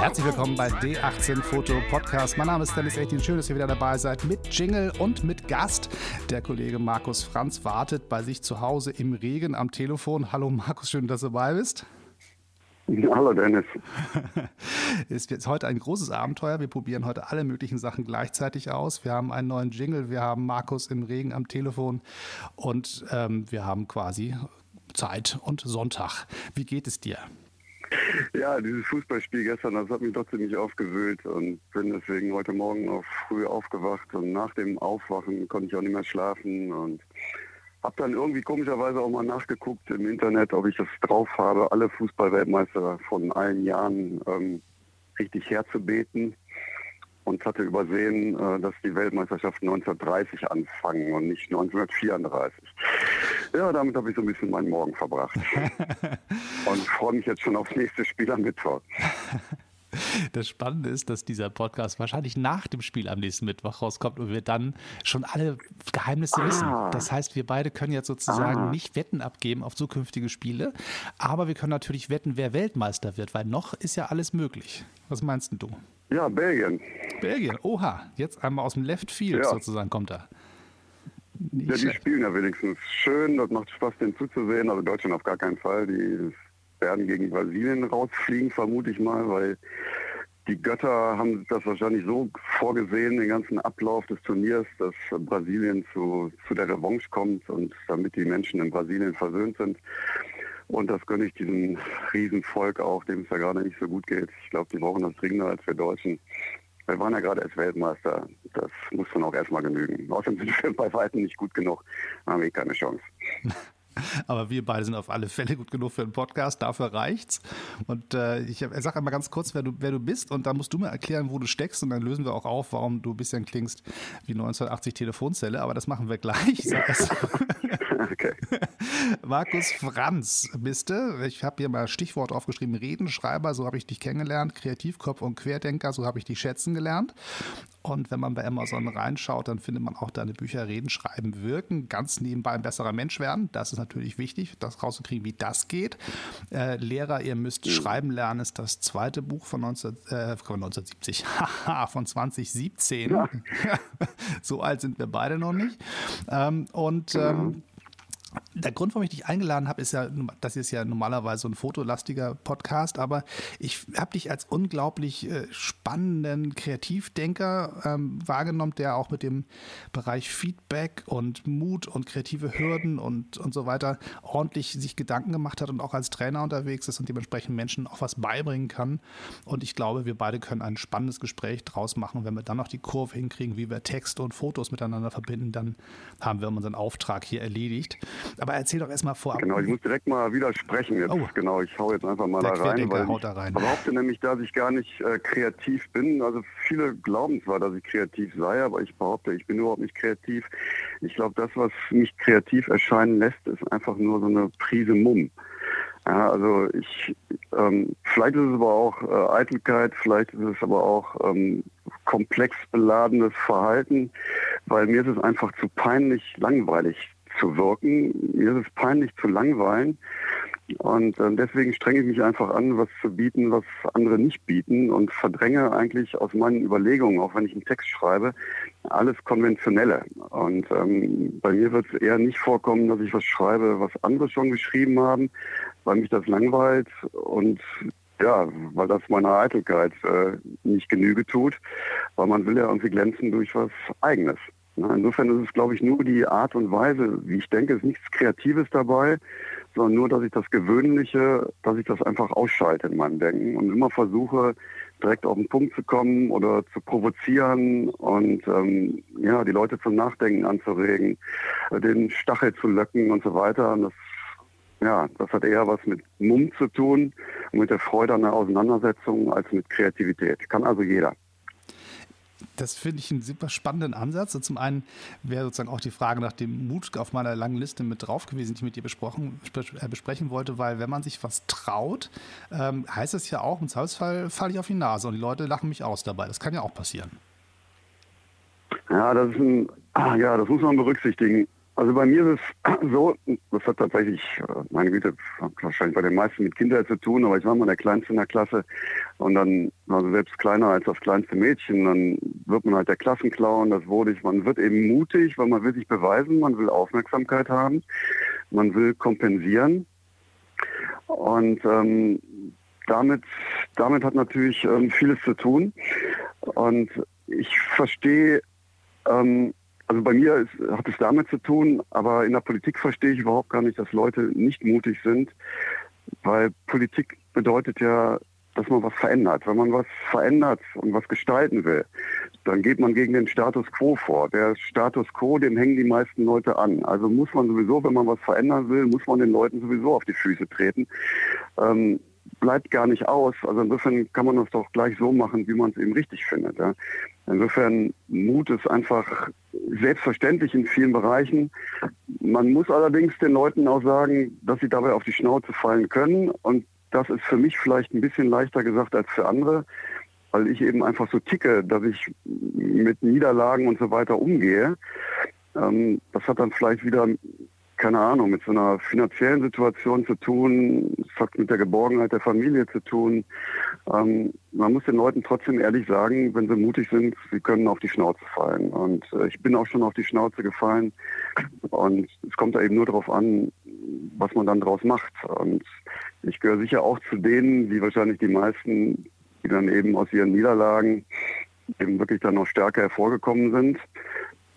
Herzlich willkommen bei D18 Foto Podcast. Mein Name ist Dennis 18. Schön, dass ihr wieder dabei seid mit Jingle und mit Gast. Der Kollege Markus Franz wartet bei sich zu Hause im Regen am Telefon. Hallo Markus, schön, dass du dabei bist. Hallo Dennis. Es ist heute ein großes Abenteuer. Wir probieren heute alle möglichen Sachen gleichzeitig aus. Wir haben einen neuen Jingle, wir haben Markus im Regen am Telefon und ähm, wir haben quasi Zeit und Sonntag. Wie geht es dir? Ja, dieses Fußballspiel gestern, das hat mich doch ziemlich aufgewühlt und bin deswegen heute Morgen auch früh aufgewacht und nach dem Aufwachen konnte ich auch nicht mehr schlafen und habe dann irgendwie komischerweise auch mal nachgeguckt im Internet, ob ich es drauf habe, alle Fußballweltmeister von allen Jahren ähm, richtig herzubeten und hatte übersehen, äh, dass die Weltmeisterschaften 1930 anfangen und nicht 1934. Ja, damit habe ich so ein bisschen meinen Morgen verbracht. und freue mich jetzt schon aufs nächste Spiel am Mittwoch. Das Spannende ist, dass dieser Podcast wahrscheinlich nach dem Spiel am nächsten Mittwoch rauskommt und wir dann schon alle Geheimnisse ah. wissen. Das heißt, wir beide können jetzt sozusagen ah. nicht Wetten abgeben auf zukünftige Spiele, aber wir können natürlich wetten, wer Weltmeister wird, weil noch ist ja alles möglich. Was meinst du? Ja, Belgien. Belgien, oha, jetzt einmal aus dem Left Field ja. sozusagen kommt er. Nicht ja, die schlecht. spielen ja wenigstens schön, das macht Spaß, denen zuzusehen. Also Deutschland auf gar keinen Fall. Die werden gegen Brasilien rausfliegen, vermute ich mal, weil die Götter haben das wahrscheinlich so vorgesehen, den ganzen Ablauf des Turniers, dass Brasilien zu, zu der Revanche kommt und damit die Menschen in Brasilien versöhnt sind. Und das gönne ich diesem Riesenvolk auch, dem es ja gerade nicht so gut geht. Ich glaube, die brauchen das dringender als wir Deutschen. Wir waren ja gerade als Weltmeister. Das muss dann auch erstmal genügen. Außerdem sind wir bei weitem nicht gut genug. Haben wir keine Chance. Aber wir beide sind auf alle Fälle gut genug für einen Podcast. Dafür reicht's. Und äh, ich sage einmal ganz kurz, wer du, wer du bist. Und dann musst du mir erklären, wo du steckst. Und dann lösen wir auch auf, warum du ein bisschen klingst wie 1980 Telefonzelle. Aber das machen wir gleich. okay. Markus Franz bist du. Ich habe hier mal Stichwort aufgeschrieben: Redenschreiber. So habe ich dich kennengelernt. Kreativkopf und Querdenker. So habe ich dich schätzen gelernt. Und wenn man bei Amazon reinschaut, dann findet man auch deine Bücher Reden, Schreiben, Wirken. Ganz nebenbei ein besserer Mensch werden. Das ist natürlich wichtig, das rauszukriegen, wie das geht. Äh, Lehrer, ihr müsst mhm. schreiben lernen, ist das zweite Buch von 19, äh, 1970, von 2017. Ja. so alt sind wir beide noch nicht. Ähm, und genau. ähm, der Grund, warum ich dich eingeladen habe, ist ja, das ist ja normalerweise ein fotolastiger Podcast, aber ich habe dich als unglaublich äh, spannenden Kreativdenker ähm, wahrgenommen, der auch mit dem Bereich Feedback und Mut und kreative Hürden und, und so weiter ordentlich sich Gedanken gemacht hat und auch als Trainer unterwegs ist und dementsprechend Menschen auch was beibringen kann. Und ich glaube, wir beide können ein spannendes Gespräch draus machen. Wenn wir dann noch die Kurve hinkriegen, wie wir Texte und Fotos miteinander verbinden, dann haben wir unseren Auftrag hier erledigt. Aber erzähl doch erstmal vorab. Genau, ich muss direkt mal widersprechen jetzt. Oh. Genau, ich hau jetzt einfach mal da rein, weil haut da rein. ich behaupte nämlich, dass ich gar nicht äh, kreativ bin. Also viele glauben zwar, dass ich kreativ sei, aber ich behaupte, ich bin überhaupt nicht kreativ. Ich glaube, das, was mich kreativ erscheinen lässt, ist einfach nur so eine Prise Mumm. Ja, also ich, ähm, vielleicht ist es aber auch äh, Eitelkeit, vielleicht ist es aber auch ähm, komplex beladenes Verhalten, weil mir ist es einfach zu peinlich langweilig zu wirken. Mir ist es peinlich zu langweilen. Und äh, deswegen strenge ich mich einfach an, was zu bieten, was andere nicht bieten und verdränge eigentlich aus meinen Überlegungen, auch wenn ich einen Text schreibe, alles Konventionelle. Und ähm, bei mir wird es eher nicht vorkommen, dass ich was schreibe, was andere schon geschrieben haben, weil mich das langweilt und ja, weil das meiner Eitelkeit äh, nicht Genüge tut, weil man will ja irgendwie glänzen durch was Eigenes. Insofern ist es, glaube ich, nur die Art und Weise, wie ich denke, ist nichts Kreatives dabei, sondern nur, dass ich das Gewöhnliche, dass ich das einfach ausschalte in meinem Denken und immer versuche, direkt auf den Punkt zu kommen oder zu provozieren und ähm, ja, die Leute zum Nachdenken anzuregen, den Stachel zu löcken und so weiter. Und das, ja, das hat eher was mit Mumm zu tun und mit der Freude an der Auseinandersetzung als mit Kreativität. Kann also jeder das finde ich einen super spannenden Ansatz. Und zum einen wäre sozusagen auch die Frage nach dem Mut auf meiner langen Liste mit drauf gewesen, die ich mit dir besprochen, äh, besprechen wollte, weil wenn man sich was traut, ähm, heißt es ja auch, im Zweifelsfall falle ich auf die Nase und die Leute lachen mich aus dabei. Das kann ja auch passieren. Ja, das ein, ah, ja, das muss man berücksichtigen. Also bei mir ist es so, das hat tatsächlich, äh, meine Güte, wahrscheinlich bei den meisten mit Kindern zu tun, aber ich war mal der Kleinste in der Klasse und dann, also selbst kleiner als das kleinste Mädchen, dann wird man halt der Klassenclown, das wurde ich, man wird eben mutig, weil man will sich beweisen, man will Aufmerksamkeit haben, man will kompensieren und ähm, damit, damit hat natürlich ähm, vieles zu tun und ich verstehe ähm, also bei mir ist, hat es damit zu tun, aber in der Politik verstehe ich überhaupt gar nicht, dass Leute nicht mutig sind, weil Politik bedeutet ja, dass man was verändert. Wenn man was verändert und was gestalten will, dann geht man gegen den Status quo vor. Der Status quo, dem hängen die meisten Leute an. Also muss man sowieso, wenn man was verändern will, muss man den Leuten sowieso auf die Füße treten. Ähm, bleibt gar nicht aus. Also insofern kann man das doch gleich so machen, wie man es eben richtig findet. Ja. Insofern Mut ist einfach selbstverständlich in vielen Bereichen. Man muss allerdings den Leuten auch sagen, dass sie dabei auf die Schnauze fallen können. Und das ist für mich vielleicht ein bisschen leichter gesagt als für andere, weil ich eben einfach so ticke, dass ich mit Niederlagen und so weiter umgehe. Ähm, das hat dann vielleicht wieder keine Ahnung, mit so einer finanziellen Situation zu tun, es hat mit der Geborgenheit der Familie zu tun. Ähm, man muss den Leuten trotzdem ehrlich sagen, wenn sie mutig sind, sie können auf die Schnauze fallen. Und äh, ich bin auch schon auf die Schnauze gefallen. Und es kommt da eben nur darauf an, was man dann daraus macht. Und ich gehöre sicher auch zu denen, wie wahrscheinlich die meisten, die dann eben aus ihren Niederlagen eben wirklich dann noch stärker hervorgekommen sind.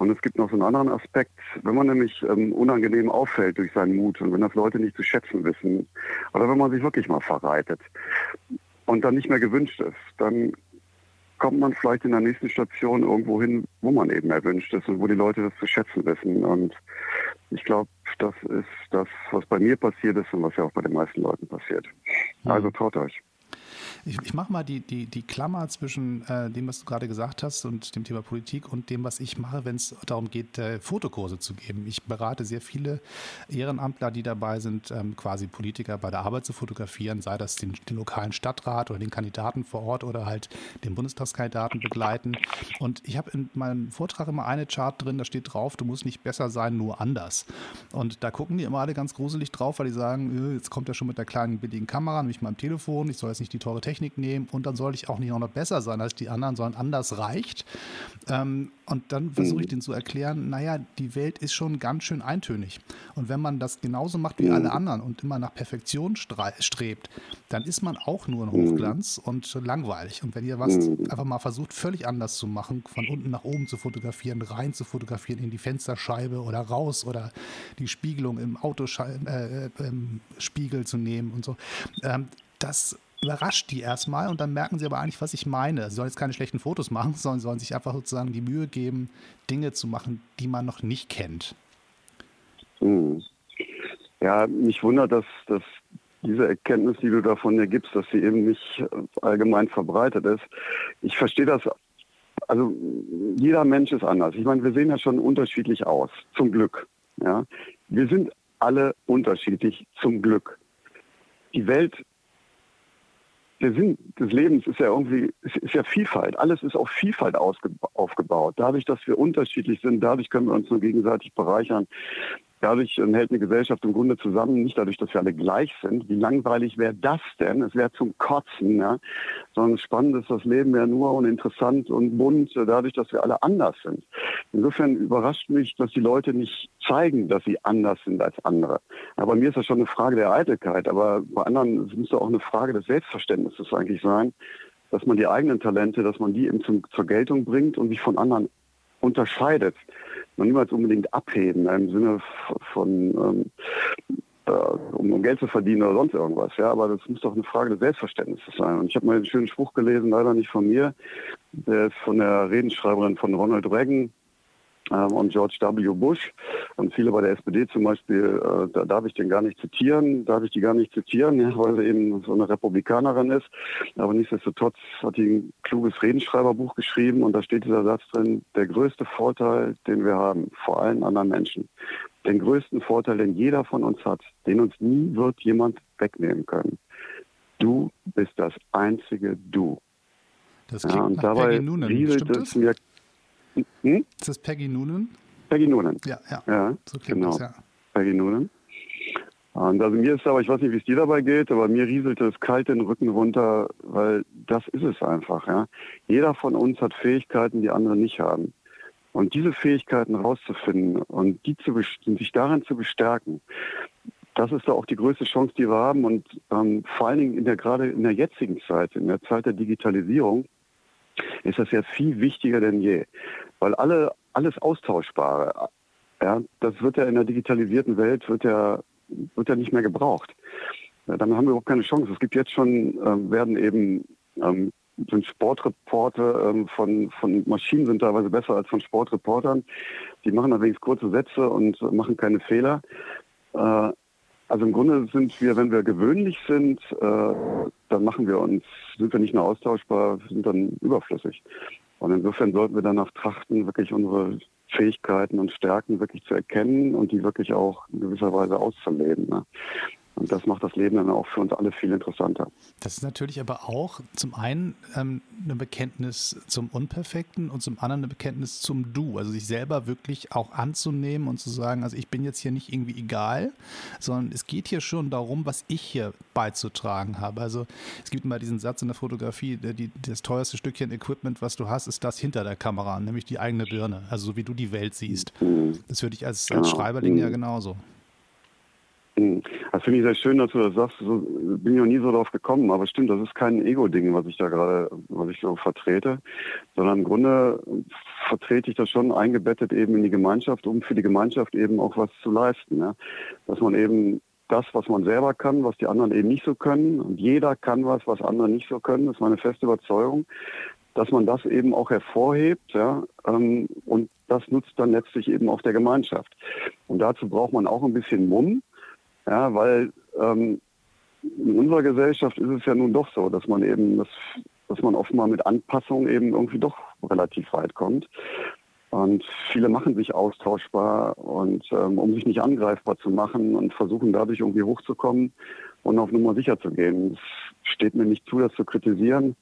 Und es gibt noch so einen anderen Aspekt, wenn man nämlich ähm, unangenehm auffällt durch seinen Mut und wenn das Leute nicht zu schätzen wissen oder wenn man sich wirklich mal verreitet und dann nicht mehr gewünscht ist, dann kommt man vielleicht in der nächsten Station irgendwo hin, wo man eben erwünscht ist und wo die Leute das zu schätzen wissen. Und ich glaube, das ist das, was bei mir passiert ist und was ja auch bei den meisten Leuten passiert. Also traut euch. Ich, ich mache mal die, die, die Klammer zwischen äh, dem, was du gerade gesagt hast und dem Thema Politik und dem, was ich mache, wenn es darum geht, äh, Fotokurse zu geben. Ich berate sehr viele Ehrenamtler, die dabei sind, ähm, quasi Politiker bei der Arbeit zu fotografieren, sei das den, den lokalen Stadtrat oder den Kandidaten vor Ort oder halt den Bundestagskandidaten begleiten. Und ich habe in meinem Vortrag immer eine Chart drin, da steht drauf, du musst nicht besser sein, nur anders. Und da gucken die immer alle ganz gruselig drauf, weil die sagen, äh, jetzt kommt er schon mit der kleinen billigen Kamera, nämlich meinem Telefon, ich soll jetzt nicht die teure Technik Technik nehmen und dann soll ich auch nicht noch besser sein als die anderen, sondern anders reicht. Ähm, und dann versuche ich mhm. denen zu erklären, naja, die Welt ist schon ganz schön eintönig. Und wenn man das genauso macht wie alle mhm. anderen und immer nach Perfektion strebt, dann ist man auch nur ein mhm. Hochglanz und langweilig. Und wenn ihr was einfach mal versucht, völlig anders zu machen, von unten nach oben zu fotografieren, rein zu fotografieren, in die Fensterscheibe oder raus oder die Spiegelung im Autospiegel äh, äh, zu nehmen und so, ähm, das überrascht die erstmal und dann merken sie aber eigentlich, was ich meine. Sie sollen jetzt keine schlechten Fotos machen, sondern sollen sich einfach sozusagen die Mühe geben, Dinge zu machen, die man noch nicht kennt. Hm. Ja, mich wundert, dass, dass diese Erkenntnis, die du davon dir gibst, dass sie eben nicht allgemein verbreitet ist. Ich verstehe das, also jeder Mensch ist anders. Ich meine, wir sehen ja schon unterschiedlich aus, zum Glück. Ja? Wir sind alle unterschiedlich, zum Glück. Die Welt der Sinn des Lebens ist ja irgendwie, ist, ja Vielfalt. Alles ist auf Vielfalt aufgebaut. Dadurch, dass wir unterschiedlich sind, dadurch können wir uns nur gegenseitig bereichern. Dadurch ähm, hält eine Gesellschaft im Grunde zusammen, nicht dadurch, dass wir alle gleich sind. Wie langweilig wäre das denn? Es wäre zum Kotzen. Ja? Sondern spannend ist das Leben ja nur und interessant und bunt, äh, dadurch, dass wir alle anders sind. Insofern überrascht mich, dass die Leute nicht zeigen, dass sie anders sind als andere. Aber mir ist das schon eine Frage der Eitelkeit. Aber bei anderen müsste auch eine Frage des Selbstverständnisses eigentlich sein, dass man die eigenen Talente, dass man die eben zum, zur Geltung bringt und sich von anderen unterscheidet noch niemals unbedingt abheben im Sinne von ähm, äh, um Geld zu verdienen oder sonst irgendwas. Ja, aber das muss doch eine Frage des Selbstverständnisses sein. Und ich habe mal einen schönen Spruch gelesen, leider nicht von mir, der ist von der Redenschreiberin von Ronald Reagan, und George W. Bush. Und viele bei der SPD zum Beispiel, äh, da darf ich den gar nicht zitieren, darf ich die gar nicht zitieren, ja, weil sie eben so eine Republikanerin ist. Aber nichtsdestotrotz hat die ein kluges Redenschreiberbuch geschrieben und da steht dieser Satz drin, der größte Vorteil, den wir haben, vor allen anderen Menschen, den größten Vorteil, den jeder von uns hat, den uns nie wird jemand wegnehmen können. Du bist das einzige Du. Das klingt ja, und dabei Noonan. rieselt es mir hm? Ist das Peggy Noonan? Peggy Noonan. Ja, ja. ja so genau. Das, ja. Peggy Noonan. Und also mir ist aber, ich weiß nicht, wie es dir dabei geht, aber mir rieselte es kalt den Rücken runter, weil das ist es einfach. Ja. Jeder von uns hat Fähigkeiten, die andere nicht haben. Und diese Fähigkeiten rauszufinden und die zu, sich darin zu bestärken, das ist da auch die größte Chance, die wir haben. Und ähm, vor allen Dingen in der, gerade in der jetzigen Zeit, in der Zeit der Digitalisierung, ist das ja viel wichtiger denn je. Weil alle, alles Austauschbare, ja, das wird ja in der digitalisierten Welt, wird ja, wird ja nicht mehr gebraucht. Ja, dann haben wir überhaupt keine Chance. Es gibt jetzt schon, äh, werden eben ähm, sind Sportreporte ähm, von, von Maschinen sind teilweise besser als von Sportreportern. Die machen allerdings kurze Sätze und machen keine Fehler. Äh, also im Grunde sind wir, wenn wir gewöhnlich sind, äh, dann machen wir uns, sind wir nicht mehr austauschbar, sind dann überflüssig. Und insofern sollten wir danach trachten, wirklich unsere Fähigkeiten und Stärken wirklich zu erkennen und die wirklich auch in gewisser Weise auszuleben. Ne? Und das macht das Leben dann auch für uns alle viel interessanter. Das ist natürlich aber auch zum einen ähm, eine Bekenntnis zum Unperfekten und zum anderen eine Bekenntnis zum Du. Also sich selber wirklich auch anzunehmen und zu sagen, also ich bin jetzt hier nicht irgendwie egal, sondern es geht hier schon darum, was ich hier beizutragen habe. Also es gibt immer diesen Satz in der Fotografie, die, das teuerste Stückchen Equipment, was du hast, ist das hinter der Kamera, nämlich die eigene Birne. Also so wie du die Welt siehst. Mhm. Das würde ich als, als genau. Schreiberling ja mhm. genauso. Das finde ich sehr schön, dass du das sagst. So, bin ich noch nie so drauf gekommen, aber stimmt, das ist kein Ego-Ding, was ich da gerade, was ich so vertrete, sondern im Grunde vertrete ich das schon eingebettet eben in die Gemeinschaft, um für die Gemeinschaft eben auch was zu leisten. Ja? Dass man eben das, was man selber kann, was die anderen eben nicht so können, und jeder kann was, was andere nicht so können, das ist meine feste Überzeugung, dass man das eben auch hervorhebt, ja, ähm, und das nutzt dann letztlich eben auch der Gemeinschaft. Und dazu braucht man auch ein bisschen Mumm, ja, weil ähm, in unserer Gesellschaft ist es ja nun doch so, dass man eben, das, dass man offenbar mit Anpassung eben irgendwie doch relativ weit kommt. Und viele machen sich austauschbar und ähm, um sich nicht angreifbar zu machen und versuchen dadurch irgendwie hochzukommen und auf Nummer sicher zu gehen. Es steht mir nicht zu, das zu kritisieren,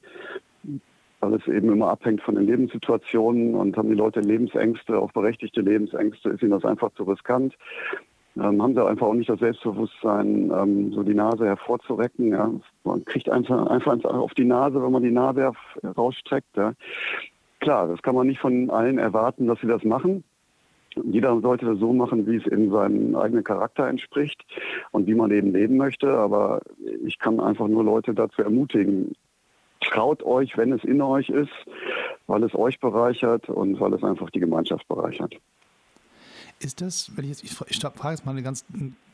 weil es eben immer abhängt von den Lebenssituationen und haben die Leute Lebensängste, auch berechtigte Lebensängste, ist ihnen das einfach zu riskant ähm, haben sie einfach auch nicht das Selbstbewusstsein, ähm, so die Nase hervorzurecken. Ja. Man kriegt einfach, einfach auf die Nase, wenn man die Nase rausstreckt. Ja. Klar, das kann man nicht von allen erwarten, dass sie das machen. Jeder sollte das so machen, wie es in seinem eigenen Charakter entspricht und wie man eben leben möchte. Aber ich kann einfach nur Leute dazu ermutigen, traut euch, wenn es in euch ist, weil es euch bereichert und weil es einfach die Gemeinschaft bereichert. Ist das, wenn ich jetzt, ich, frage jetzt mal eine ganz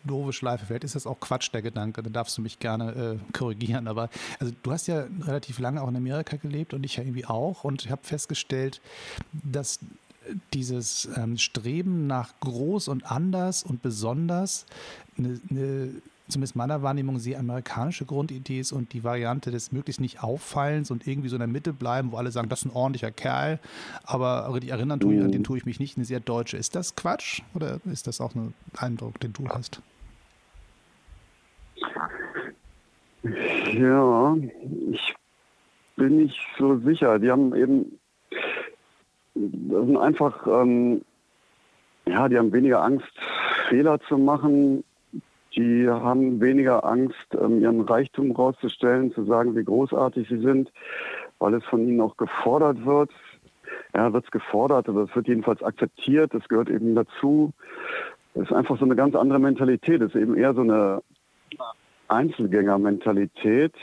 doofe Schleife, vielleicht ist das auch Quatsch, der Gedanke, dann darfst du mich gerne äh, korrigieren, aber also du hast ja relativ lange auch in Amerika gelebt und ich ja irgendwie auch. Und ich habe festgestellt, dass dieses ähm, Streben nach groß und anders und besonders eine, eine zumindest meiner Wahrnehmung, sehr amerikanische Grundidee ist und die Variante des möglichst nicht auffallens und irgendwie so in der Mitte bleiben, wo alle sagen, das ist ein ordentlicher Kerl, aber richtig erinnern tue ich, an den tue ich mich nicht, eine sehr deutsche. Ist das Quatsch oder ist das auch ein Eindruck, den du hast? Ja, ich bin nicht so sicher. Die haben eben, das sind einfach, ähm, ja, die haben weniger Angst, Fehler zu machen die haben weniger Angst, ähm, ihren Reichtum rauszustellen, zu sagen, wie großartig sie sind, weil es von ihnen auch gefordert wird. Ja, wird es gefordert, aber es wird jedenfalls akzeptiert, es gehört eben dazu. Es ist einfach so eine ganz andere Mentalität. Es ist eben eher so eine Einzelgängermentalität.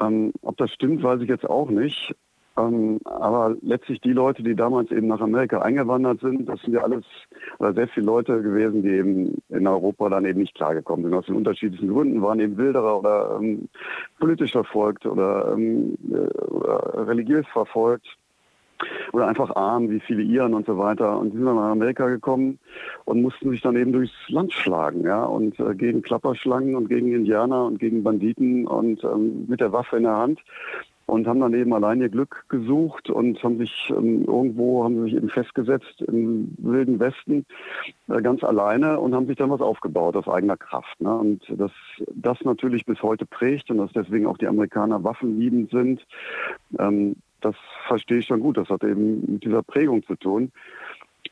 Ähm, ob das stimmt, weiß ich jetzt auch nicht. Ähm, aber letztlich die Leute, die damals eben nach Amerika eingewandert sind, das sind ja alles oder sehr viele Leute gewesen, die eben in Europa dann eben nicht klargekommen sind. Aus den unterschiedlichen Gründen waren eben Wilderer oder ähm, politisch verfolgt oder, ähm, äh, oder religiös verfolgt oder einfach arm, wie viele Iren und so weiter. Und die sind dann nach Amerika gekommen und mussten sich dann eben durchs Land schlagen, ja, und äh, gegen Klapperschlangen und gegen Indianer und gegen Banditen und ähm, mit der Waffe in der Hand und haben dann eben allein ihr Glück gesucht und haben sich ähm, irgendwo haben sich eben festgesetzt im wilden Westen äh, ganz alleine und haben sich dann was aufgebaut aus eigener Kraft. Ne? Und dass das natürlich bis heute prägt und dass deswegen auch die Amerikaner waffenliebend sind, ähm, das verstehe ich schon gut. Das hat eben mit dieser Prägung zu tun.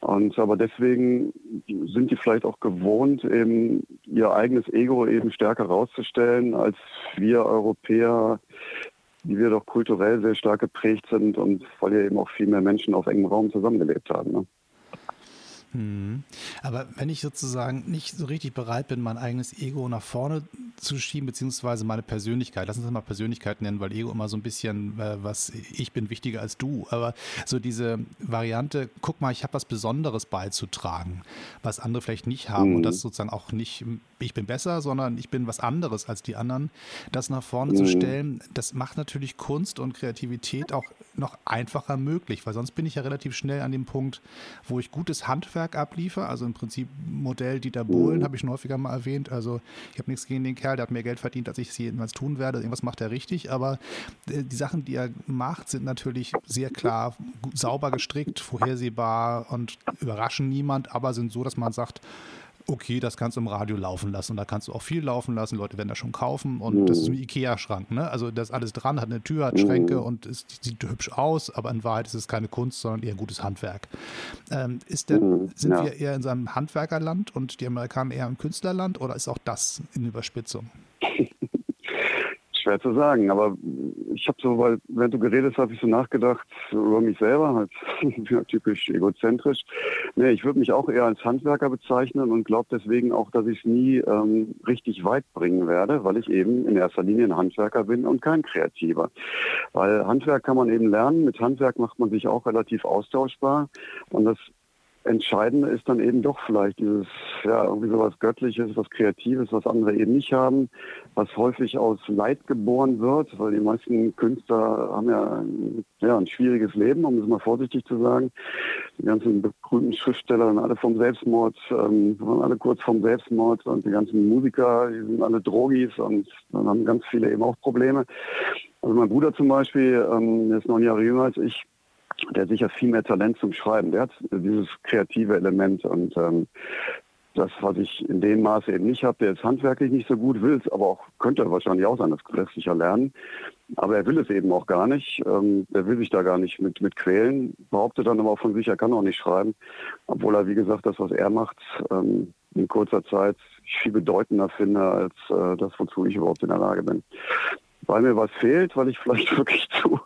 Und aber deswegen sind die vielleicht auch gewohnt, eben ihr eigenes Ego eben stärker rauszustellen, als wir Europäer, die wir doch kulturell sehr stark geprägt sind und weil ja eben auch viel mehr Menschen auf engem Raum zusammengelebt haben. Ne? Hm. Aber wenn ich sozusagen nicht so richtig bereit bin, mein eigenes Ego nach vorne zu schieben, beziehungsweise meine Persönlichkeit, lass uns mal Persönlichkeit nennen, weil Ego immer so ein bisschen, äh, was ich bin wichtiger als du, aber so diese Variante, guck mal, ich habe was Besonderes beizutragen, was andere vielleicht nicht haben mhm. und das sozusagen auch nicht, ich bin besser, sondern ich bin was anderes als die anderen, das nach vorne mhm. zu stellen, das macht natürlich Kunst und Kreativität auch noch einfacher möglich, weil sonst bin ich ja relativ schnell an dem Punkt, wo ich gutes Handwerk Handwerk abliefer. Also im Prinzip Modell Dieter Bohlen, habe ich schon häufiger mal erwähnt. Also ich habe nichts gegen den Kerl, der hat mehr Geld verdient, als ich es jedenfalls tun werde. Irgendwas macht er richtig. Aber äh, die Sachen, die er macht, sind natürlich sehr klar sauber gestrickt, vorhersehbar und überraschen niemand, aber sind so, dass man sagt, okay, das kannst du im Radio laufen lassen und da kannst du auch viel laufen lassen, Leute werden das schon kaufen und mhm. das ist ein Ikea-Schrank, ne? Also das ist alles dran, hat eine Tür, hat Schränke mhm. und ist, sieht hübsch aus, aber in Wahrheit ist es keine Kunst, sondern eher ein gutes Handwerk. Ähm, ist denn, mhm. sind ja. wir eher in so einem Handwerkerland und die Amerikaner eher im Künstlerland oder ist auch das in Überspitzung? Schwer zu sagen, aber ich habe so, weil wenn du geredet hast, habe ich so nachgedacht über mich selber, halt typisch egozentrisch. Nee, ich würde mich auch eher als Handwerker bezeichnen und glaube deswegen auch, dass ich es nie ähm, richtig weit bringen werde, weil ich eben in erster Linie ein Handwerker bin und kein Kreativer. Weil Handwerk kann man eben lernen, mit Handwerk macht man sich auch relativ austauschbar und das Entscheidende ist dann eben doch vielleicht dieses, ja, irgendwie sowas Göttliches, was Kreatives, was andere eben nicht haben, was häufig aus Leid geboren wird, weil die meisten Künstler haben ja, ja ein schwieriges Leben, um es mal vorsichtig zu sagen. Die ganzen berühmten Schriftsteller sind alle vom Selbstmord, ähm, waren alle kurz vom Selbstmord und die ganzen Musiker, die sind alle Drogis und dann haben ganz viele eben auch Probleme. Also mein Bruder zum Beispiel, ähm, der ist neun Jahre jünger als ich, der sicher viel mehr Talent zum Schreiben. Der hat dieses kreative Element und ähm, das, was ich in dem Maße eben nicht habe, der ist handwerklich nicht so gut, will es aber auch, könnte wahrscheinlich auch sein, das lässt sich ja lernen. Aber er will es eben auch gar nicht. Ähm, er will sich da gar nicht mit, mit quälen, behauptet dann aber auch von sich, er kann auch nicht schreiben. Obwohl er, wie gesagt, das, was er macht, ähm, in kurzer Zeit viel bedeutender finde, als äh, das, wozu ich überhaupt in der Lage bin weil mir was fehlt, weil ich vielleicht wirklich zu,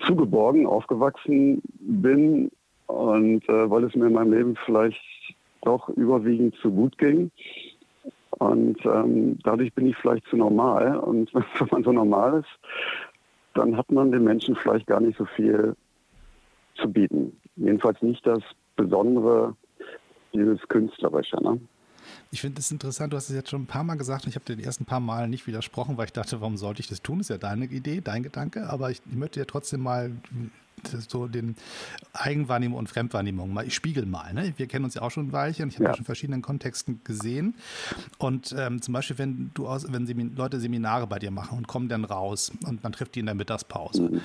zu geborgen aufgewachsen bin und äh, weil es mir in meinem Leben vielleicht doch überwiegend zu gut ging. Und ähm, dadurch bin ich vielleicht zu normal. Und wenn man so normal ist, dann hat man den Menschen vielleicht gar nicht so viel zu bieten. Jedenfalls nicht das Besondere, dieses Künstlerische. Ne? Ich finde es interessant, du hast es jetzt schon ein paar Mal gesagt und ich habe dir die ersten paar Mal nicht widersprochen, weil ich dachte, warum sollte ich das tun? Ist ja deine Idee, dein Gedanke, aber ich, ich möchte ja trotzdem mal so den Eigenwahrnehmung und Fremdwahrnehmung mal, ich spiegel mal. Ne? Wir kennen uns ja auch schon ein Weilchen ich habe ja. das schon in verschiedenen Kontexten gesehen. Und ähm, zum Beispiel, wenn du aus, wenn Semin Leute Seminare bei dir machen und kommen dann raus und man trifft die in der Mittagspause. Mhm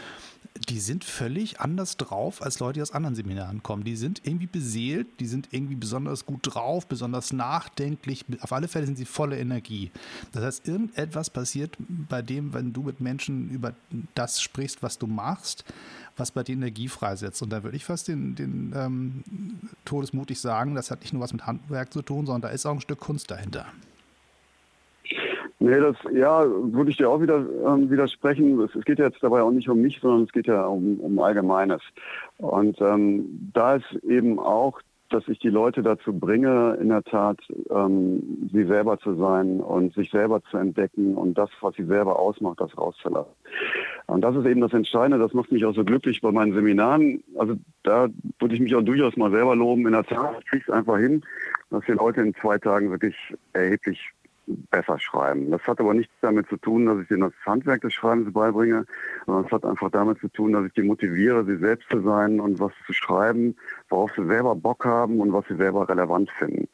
die sind völlig anders drauf als Leute, die aus anderen Seminaren kommen. Die sind irgendwie beseelt, die sind irgendwie besonders gut drauf, besonders nachdenklich. Auf alle Fälle sind sie voller Energie. Das heißt, irgendetwas passiert bei dem, wenn du mit Menschen über das sprichst, was du machst, was bei dir Energie freisetzt. Und da würde ich fast den, den ähm, todesmutig sagen, das hat nicht nur was mit Handwerk zu tun, sondern da ist auch ein Stück Kunst dahinter. Nee, das, ja, würde ich dir auch wieder ähm, widersprechen. Es, es, geht jetzt dabei auch nicht um mich, sondern es geht ja um, um Allgemeines. Und ähm, da ist eben auch, dass ich die Leute dazu bringe, in der Tat ähm, sie selber zu sein und sich selber zu entdecken und das, was sie selber ausmacht, das rauszulassen. Und das ist eben das Entscheidende, das macht mich auch so glücklich bei meinen Seminaren. Also da würde ich mich auch durchaus mal selber loben. In der Tat ich kriege es einfach hin, dass die Leute in zwei Tagen wirklich erheblich besser schreiben. Das hat aber nichts damit zu tun, dass ich ihnen das Handwerk des Schreibens beibringe, sondern es hat einfach damit zu tun, dass ich die motiviere, sie selbst zu sein und was zu schreiben, worauf sie selber Bock haben und was sie selber relevant finden.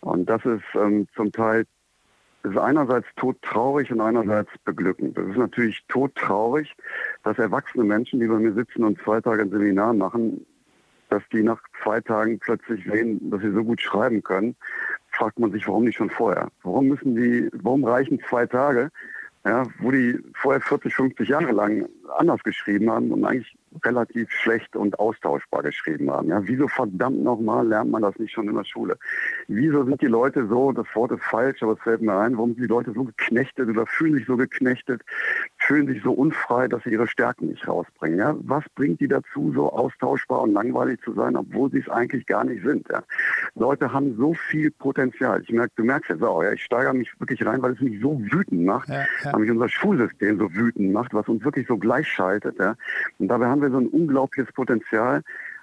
Und das ist ähm, zum Teil ist einerseits todtraurig und einerseits beglückend. Das ist natürlich todtraurig, dass erwachsene Menschen, die bei mir sitzen und zwei Tage ein Seminar machen, dass die nach zwei Tagen plötzlich sehen, dass sie so gut schreiben können fragt man sich, warum nicht schon vorher? Warum müssen die, warum reichen zwei Tage, ja, wo die vorher 40, 50 Jahre lang anders geschrieben haben und eigentlich relativ schlecht und austauschbar geschrieben haben. Ja, wieso verdammt nochmal lernt man das nicht schon in der Schule? Wieso sind die Leute so, das Wort ist falsch, aber es fällt mir ein, warum sind die Leute so geknechtet oder fühlen sich so geknechtet, fühlen sich so unfrei, dass sie ihre Stärken nicht rausbringen? Ja, was bringt die dazu, so austauschbar und langweilig zu sein, obwohl sie es eigentlich gar nicht sind? Ja? Leute haben so viel Potenzial. Ich merke, du merkst jetzt auch, ja, ich steigere mich wirklich rein, weil es mich so wütend macht, weil mich unser Schulsystem so wütend macht, was uns wirklich so gleichschaltet. Und dabei haben wir so ein unglaubliches Potenzial.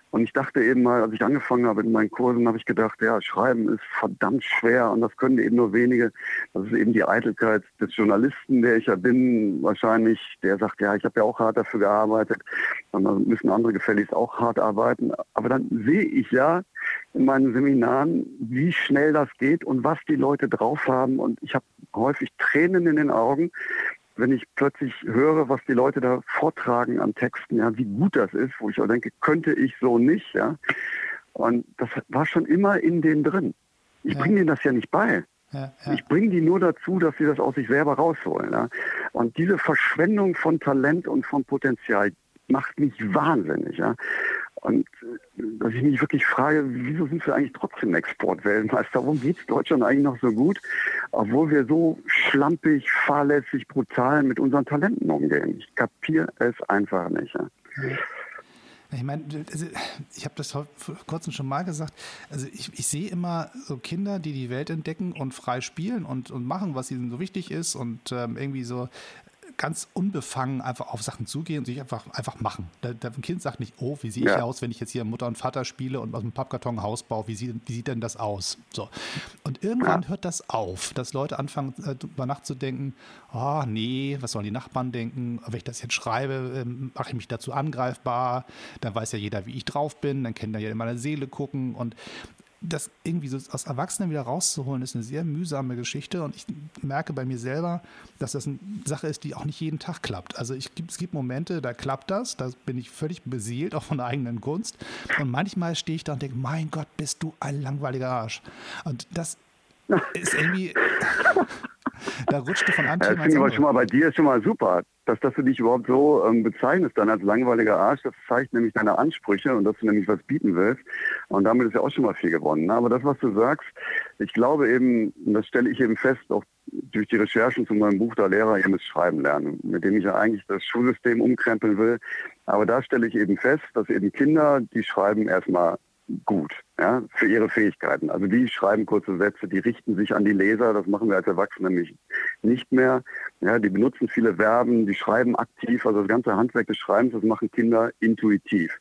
Und ich dachte eben mal, als ich angefangen habe in meinen Kursen, habe ich gedacht, ja, Schreiben ist verdammt schwer und das können eben nur wenige. Das ist eben die Eitelkeit des Journalisten, der ich ja bin, wahrscheinlich, der sagt, ja, ich habe ja auch hart dafür gearbeitet. Dann müssen andere gefälligst auch hart arbeiten. Aber dann sehe ich ja in meinen Seminaren, wie schnell das geht und was die Leute drauf haben. Und ich habe häufig Tränen in den Augen, wenn ich plötzlich höre, was die Leute da vortragen an Texten, ja, wie gut das ist, wo ich auch denke, könnte ich so nicht, ja. Und das war schon immer in denen drin. Ich ja. bringe denen das ja nicht bei. Ja, ja. Ich bringe die nur dazu, dass sie das aus sich selber rausholen. Ja? Und diese Verschwendung von Talent und von Potenzial macht mich wahnsinnig. Ja? Und äh, dass ich mich wirklich frage, wieso sind wir eigentlich trotzdem Exportweltmeister? Warum geht es Deutschland eigentlich noch so gut, obwohl wir so schlampig, fahrlässig, brutal mit unseren Talenten umgehen? Ich kapiere es einfach nicht. Ja. Ich meine, also, ich habe das vor kurzem schon mal gesagt. Also ich, ich, sehe immer so Kinder, die die Welt entdecken und frei spielen und, und machen, was ihnen so wichtig ist und ähm, irgendwie so ganz unbefangen einfach auf Sachen zugehen und sich einfach, einfach machen. Da, da, ein Kind sagt nicht, oh, wie sehe ich ja. aus, wenn ich jetzt hier Mutter und Vater spiele und aus dem Pappkarton ein Haus baue, wie sieht, wie sieht denn das aus? So. Und irgendwann ja. hört das auf, dass Leute anfangen, äh, über Nacht zu denken, oh nee, was sollen die Nachbarn denken? Wenn ich das jetzt schreibe, ähm, mache ich mich dazu angreifbar, dann weiß ja jeder, wie ich drauf bin, dann kann er ja in meine Seele gucken und das irgendwie so aus Erwachsenen wieder rauszuholen, ist eine sehr mühsame Geschichte. Und ich merke bei mir selber, dass das eine Sache ist, die auch nicht jeden Tag klappt. Also ich, es gibt Momente, da klappt das, da bin ich völlig beseelt, auch von der eigenen Gunst. Und manchmal stehe ich da und denke, mein Gott, bist du ein langweiliger Arsch. Und das ist irgendwie. Da rutschte von einem ja, Thema Das finde ich schon mal bei dir schon mal super dass, dass du dich überhaupt so ähm, bezeichnest dann als langweiliger Arsch, das zeigt nämlich deine Ansprüche und dass du nämlich was bieten willst. Und damit ist ja auch schon mal viel gewonnen. Ne? Aber das, was du sagst, ich glaube eben, und das stelle ich eben fest, auch durch die Recherchen zu meinem Buch Der Lehrer, ihr müsst schreiben lernen, mit dem ich ja eigentlich das Schulsystem umkrempeln will. Aber da stelle ich eben fest, dass eben Kinder, die schreiben erstmal gut ja, für ihre Fähigkeiten. Also die schreiben kurze Sätze, die richten sich an die Leser, das machen wir als Erwachsene nämlich nicht mehr. Ja, die benutzen viele Verben, die schreiben aktiv, also das ganze Handwerk des Schreibens, das machen Kinder intuitiv.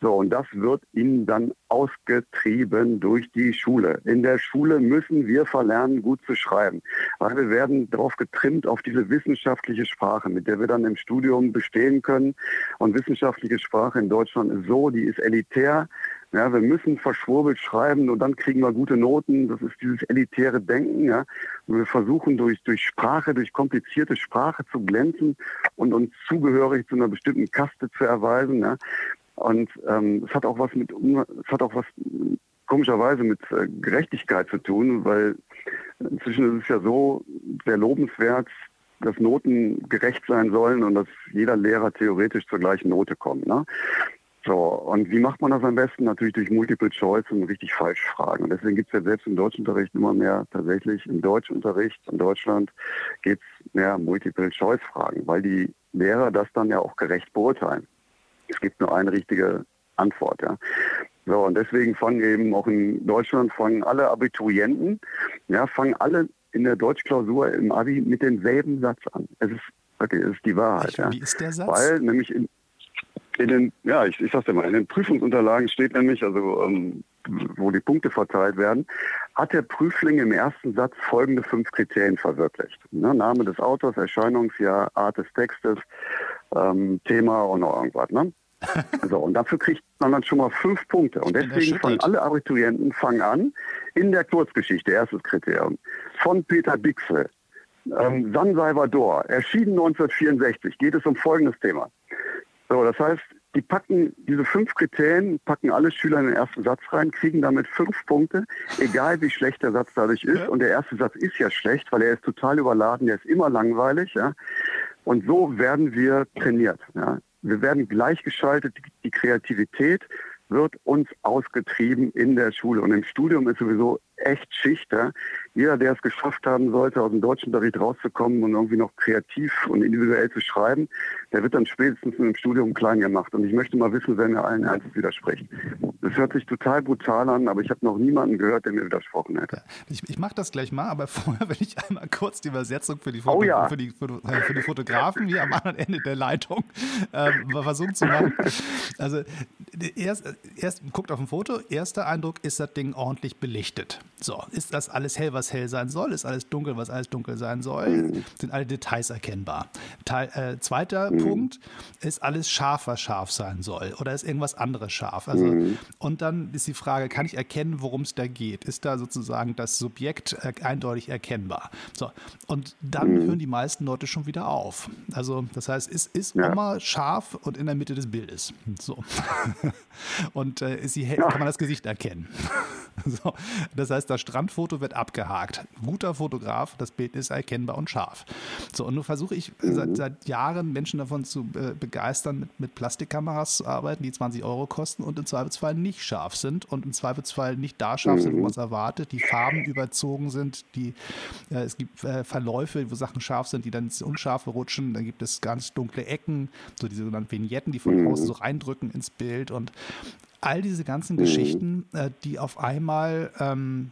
So, und das wird ihnen dann ausgetrieben durch die Schule. In der Schule müssen wir verlernen, gut zu schreiben, weil wir werden darauf getrimmt, auf diese wissenschaftliche Sprache, mit der wir dann im Studium bestehen können. Und wissenschaftliche Sprache in Deutschland ist so, die ist elitär, ja, wir müssen verschwurbelt schreiben und dann kriegen wir gute Noten. Das ist dieses elitäre Denken. Ja. Wir versuchen durch, durch Sprache, durch komplizierte Sprache zu glänzen und uns zugehörig zu einer bestimmten Kaste zu erweisen. Ja. Und ähm, es hat auch was mit, es hat auch was komischerweise mit äh, Gerechtigkeit zu tun, weil inzwischen ist es ja so sehr lobenswert, dass Noten gerecht sein sollen und dass jeder Lehrer theoretisch zur gleichen Note kommt. Ne? So, und wie macht man das am besten? Natürlich durch Multiple Choice und richtig falsch Fragen. Und deswegen gibt es ja selbst im Deutschunterricht immer mehr tatsächlich im Deutschunterricht in Deutschland geht es mehr Multiple Choice Fragen, weil die Lehrer das dann ja auch gerecht beurteilen. Es gibt nur eine richtige Antwort, ja. So, und deswegen fangen eben auch in Deutschland fangen alle Abiturienten, ja, fangen alle in der Deutschklausur im Abi mit demselben Satz an. Es ist, okay, es ist die Wahrheit. Wie, ja. wie ist der Satz? Weil nämlich in, in den, ja, ich, ich sag's dir mal, in den Prüfungsunterlagen steht nämlich, also ähm, wo die Punkte verteilt werden, hat der Prüfling im ersten Satz folgende fünf Kriterien verwirklicht. Ne, Name des Autors, Erscheinungsjahr, Art des Textes, ähm, Thema und noch irgendwas. Ne? so, und dafür kriegt man dann schon mal fünf Punkte. Und deswegen fangen alle Abiturienten fangen an in der Kurzgeschichte, erstes Kriterium, von Peter Bixel, ähm, San Salvador, erschienen 1964, geht es um folgendes Thema. So, das heißt, die packen diese fünf Kriterien, packen alle Schüler in den ersten Satz rein, kriegen damit fünf Punkte, egal wie schlecht der Satz dadurch ist. Und der erste Satz ist ja schlecht, weil er ist total überladen, der ist immer langweilig. Ja. Und so werden wir trainiert. Ja. wir werden gleichgeschaltet, die Kreativität wird uns ausgetrieben in der Schule. Und im Studium ist sowieso echt Schicht. Ja? Jeder, der es geschafft haben sollte, aus dem deutschen Unterricht rauszukommen und irgendwie noch kreativ und individuell zu schreiben, der wird dann spätestens im Studium klein gemacht. Und ich möchte mal wissen, wer mir allen Ernstes widerspricht. Das hört sich total brutal an, aber ich habe noch niemanden gehört, der mir widersprochen hätte. Ich, ich mache das gleich mal, aber vorher will ich einmal kurz die Übersetzung für die, Foto, oh ja. für die, für, äh, für die Fotografen hier am anderen Ende der Leitung äh, versuchen zu machen. Also erst, erst guckt auf ein Foto, erster Eindruck ist das Ding ordentlich belichtet. So, ist das alles hell, was hell sein soll? Ist alles dunkel, was alles dunkel sein soll? Mhm. Sind alle Details erkennbar? Teil, äh, zweiter mhm. Punkt, ist alles scharf, was scharf sein soll? Oder ist irgendwas anderes scharf? Also, mhm. Und dann ist die Frage, kann ich erkennen, worum es da geht? Ist da sozusagen das Subjekt äh, eindeutig erkennbar? So, und dann mhm. hören die meisten Leute schon wieder auf. Also, das heißt, ist, ist ja. Oma scharf und in der Mitte des Bildes? So. und äh, ist sie hell, kann man das Gesicht erkennen? so. Das heißt, das Strandfoto wird abgehakt. Guter Fotograf, das Bild ist erkennbar und scharf. So, und nun versuche ich mhm. seit, seit, Jahren Menschen davon zu äh, begeistern, mit, mit Plastikkameras zu arbeiten, die 20 Euro kosten und im Zweifelsfall nicht scharf sind und im Zweifelsfall nicht da scharf sind, wo mhm. man es erwartet, die Farben überzogen sind, die, äh, es gibt äh, Verläufe, wo Sachen scharf sind, die dann ins Unscharfe rutschen, dann gibt es ganz dunkle Ecken, so die sogenannten Vignetten, die von mhm. außen so reindrücken ins Bild und all diese ganzen. Geschichten, äh, die auf einmal ähm,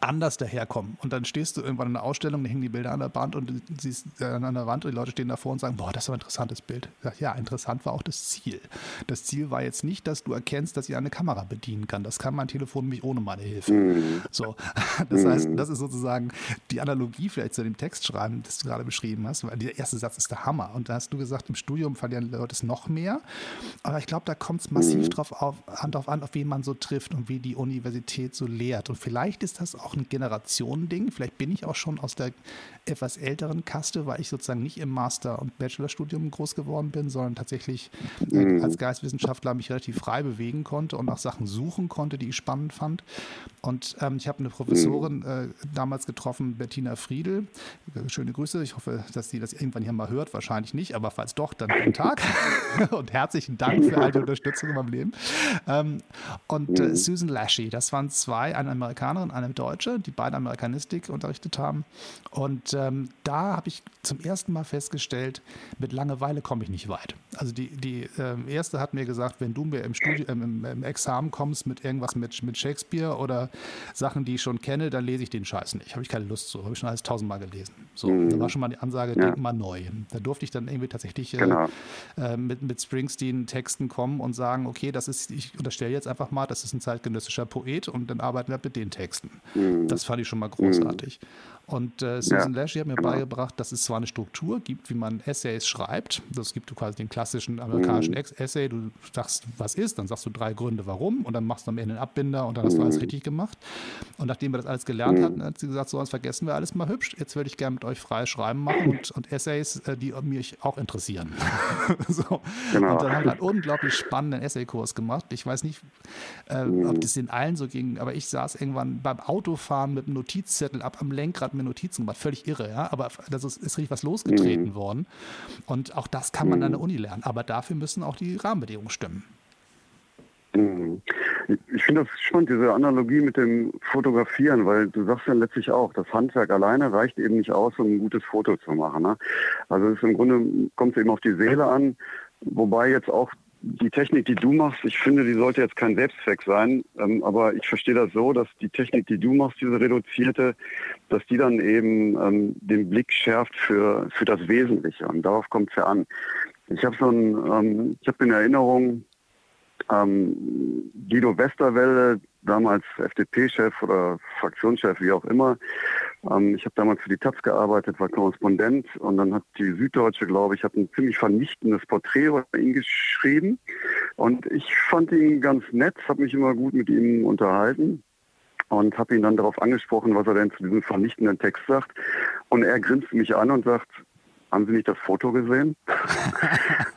anders daherkommen. Und dann stehst du irgendwann in einer Ausstellung, da hängen die Bilder an der Wand und du siehst äh, an der Wand und die Leute stehen davor und sagen, boah, das ist ein interessantes Bild. Sag, ja, interessant war auch das Ziel. Das Ziel war jetzt nicht, dass du erkennst, dass ich eine Kamera bedienen kann. Das kann mein Telefon mich ohne meine Hilfe. Mhm. So, das heißt, das ist sozusagen die Analogie vielleicht zu dem Textschreiben, das du gerade beschrieben hast. Weil der erste Satz ist der Hammer. Und da hast du gesagt, im Studium verlieren Leute es noch mehr. Aber ich glaube, da kommt es massiv mhm. drauf, auf, drauf an, auf wen man so trifft und wie die Universität so lehrt. Und vielleicht ist das auch ein Generationending. Vielleicht bin ich auch schon aus der etwas älteren Kaste, weil ich sozusagen nicht im Master- und Bachelorstudium groß geworden bin, sondern tatsächlich mhm. als Geistwissenschaftler mich relativ frei bewegen konnte und nach Sachen suchen konnte, die ich spannend fand. Und ähm, ich habe eine Professorin mhm. äh, damals getroffen, Bettina Friedel. Schöne Grüße. Ich hoffe, dass sie das irgendwann hier mal hört. Wahrscheinlich nicht, aber falls doch, dann guten Tag. und herzlichen Dank für all die Unterstützung in meinem Leben. Ähm, und äh, mhm. Susan Lashy, das waren zwei, eine Amerikanerin, eine Deutsche, die beide Amerikanistik unterrichtet haben. Und ähm, da habe ich zum ersten Mal festgestellt, mit Langeweile komme ich nicht weit. Also die, die äh, erste hat mir gesagt, wenn du mir im, Studium, äh, im, im, Examen kommst mit irgendwas mit, mit Shakespeare oder Sachen, die ich schon kenne, dann lese ich den Scheiß nicht. Habe ich keine Lust zu. Habe ich schon alles tausendmal gelesen. So, mhm. da war schon mal die Ansage, ja. denk mal neu. Da durfte ich dann irgendwie tatsächlich äh, genau. äh, mit, mit Springsteen-Texten kommen und sagen, okay, das ist, ich unterstelle jetzt einfach mal, das ist ein zeitgenössischer Poet und dann arbeiten wir mit den Texten. Mhm. Das fand ich schon mal großartig. Mhm. Und äh, Susan ja, Lashley hat mir genau. beigebracht, dass es zwar eine Struktur gibt, wie man Essays schreibt. Das gibt du quasi den klassischen amerikanischen mhm. Essay. Du sagst, was ist, dann sagst du drei Gründe, warum, und dann machst du am Ende einen Abbinder und dann hast mhm. du alles mhm. richtig gemacht. Und nachdem wir das alles gelernt mhm. hatten, hat sie gesagt, so, sonst vergessen wir alles mal hübsch. Jetzt würde ich gerne mit euch freies Schreiben machen und, und Essays, äh, die mich auch interessieren. so. genau. Und dann haben wir einen unglaublich spannenden Essaykurs gemacht. Ich weiß nicht, äh, ob mhm. das in allen so ging, aber ich saß irgendwann beim Autofahren mit einem Notizzettel ab am Lenkrad mir Notizen gemacht. Völlig irre, ja. Aber das ist, ist richtig was losgetreten mhm. worden. Und auch das kann man mhm. an der Uni lernen. Aber dafür müssen auch die Rahmenbedingungen stimmen. Mhm. Ich finde das spannend, diese Analogie mit dem Fotografieren, weil du sagst ja letztlich auch, das Handwerk alleine reicht eben nicht aus, um ein gutes Foto zu machen. Ne? Also es ist im Grunde kommt es eben auf die Seele an, wobei jetzt auch die Technik, die du machst, ich finde, die sollte jetzt kein Selbstzweck sein, ähm, aber ich verstehe das so, dass die Technik, die du machst, diese reduzierte, dass die dann eben ähm, den Blick schärft für, für das Wesentliche und darauf kommt es ja an. Ich habe so ein, ähm, ich habe in Erinnerung, ähm, Guido Westerwelle, damals FDP-Chef oder Fraktionschef, wie auch immer. Ähm, ich habe damals für die Taz gearbeitet, war Korrespondent und dann hat die Süddeutsche, glaube ich, hat ein ziemlich vernichtendes Porträt über ihn geschrieben. Und ich fand ihn ganz nett, habe mich immer gut mit ihm unterhalten und habe ihn dann darauf angesprochen, was er denn zu diesem vernichtenden Text sagt. Und er grinst mich an und sagt, haben Sie nicht das Foto gesehen?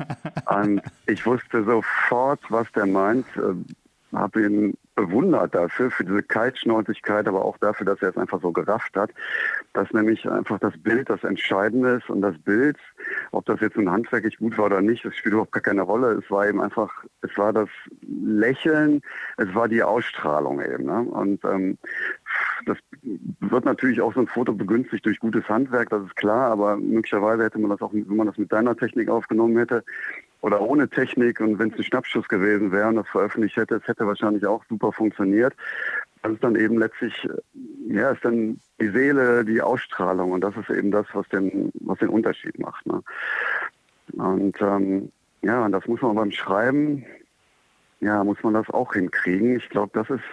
und ich wusste sofort, was der meint, äh, habe ihn bewundert dafür, für diese Kaltschnäuzigkeit, aber auch dafür, dass er es einfach so gerafft hat, dass nämlich einfach das Bild das Entscheidende ist und das Bild, ob das jetzt ein handwerklich gut war oder nicht, das spielt überhaupt gar keine Rolle. Es war eben einfach, es war das Lächeln, es war die Ausstrahlung eben. Ne? Und ähm, das wird natürlich auch so ein Foto begünstigt durch gutes Handwerk, das ist klar, aber möglicherweise hätte man das auch, wenn man das mit deiner Technik aufgenommen hätte oder ohne Technik und wenn es ein Schnappschuss gewesen wäre und das veröffentlicht hätte, es hätte wahrscheinlich auch super funktioniert. Das ist dann eben letztlich, ja, ist dann die Seele, die Ausstrahlung und das ist eben das, was den, was den Unterschied macht. Ne? Und ähm, ja, und das muss man beim Schreiben, ja, muss man das auch hinkriegen. Ich glaube, das ist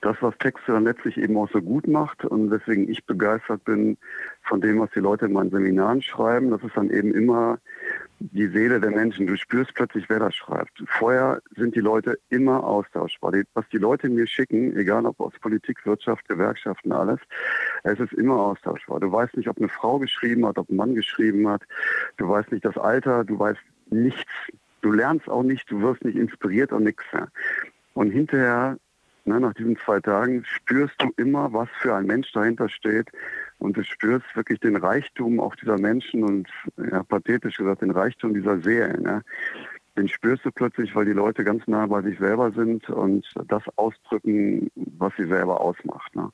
das, was Texte dann letztlich eben auch so gut macht und weswegen ich begeistert bin von dem, was die Leute in meinen Seminaren schreiben. Das ist dann eben immer die Seele der Menschen. Du spürst plötzlich, wer das schreibt. Vorher sind die Leute immer austauschbar. Was die Leute mir schicken, egal ob aus Politik, Wirtschaft, Gewerkschaften, alles, es ist immer austauschbar. Du weißt nicht, ob eine Frau geschrieben hat, ob ein Mann geschrieben hat. Du weißt nicht das Alter, du weißt nichts. Du lernst auch nicht, du wirst nicht inspiriert und nichts. Und hinterher Ne, nach diesen zwei Tagen spürst du immer, was für ein Mensch dahinter steht und du spürst wirklich den Reichtum auch dieser Menschen und ja, pathetisch gesagt den Reichtum dieser Seelen. Ne? Den spürst du plötzlich, weil die Leute ganz nah bei sich selber sind und das ausdrücken, was sie selber ausmacht. Ne?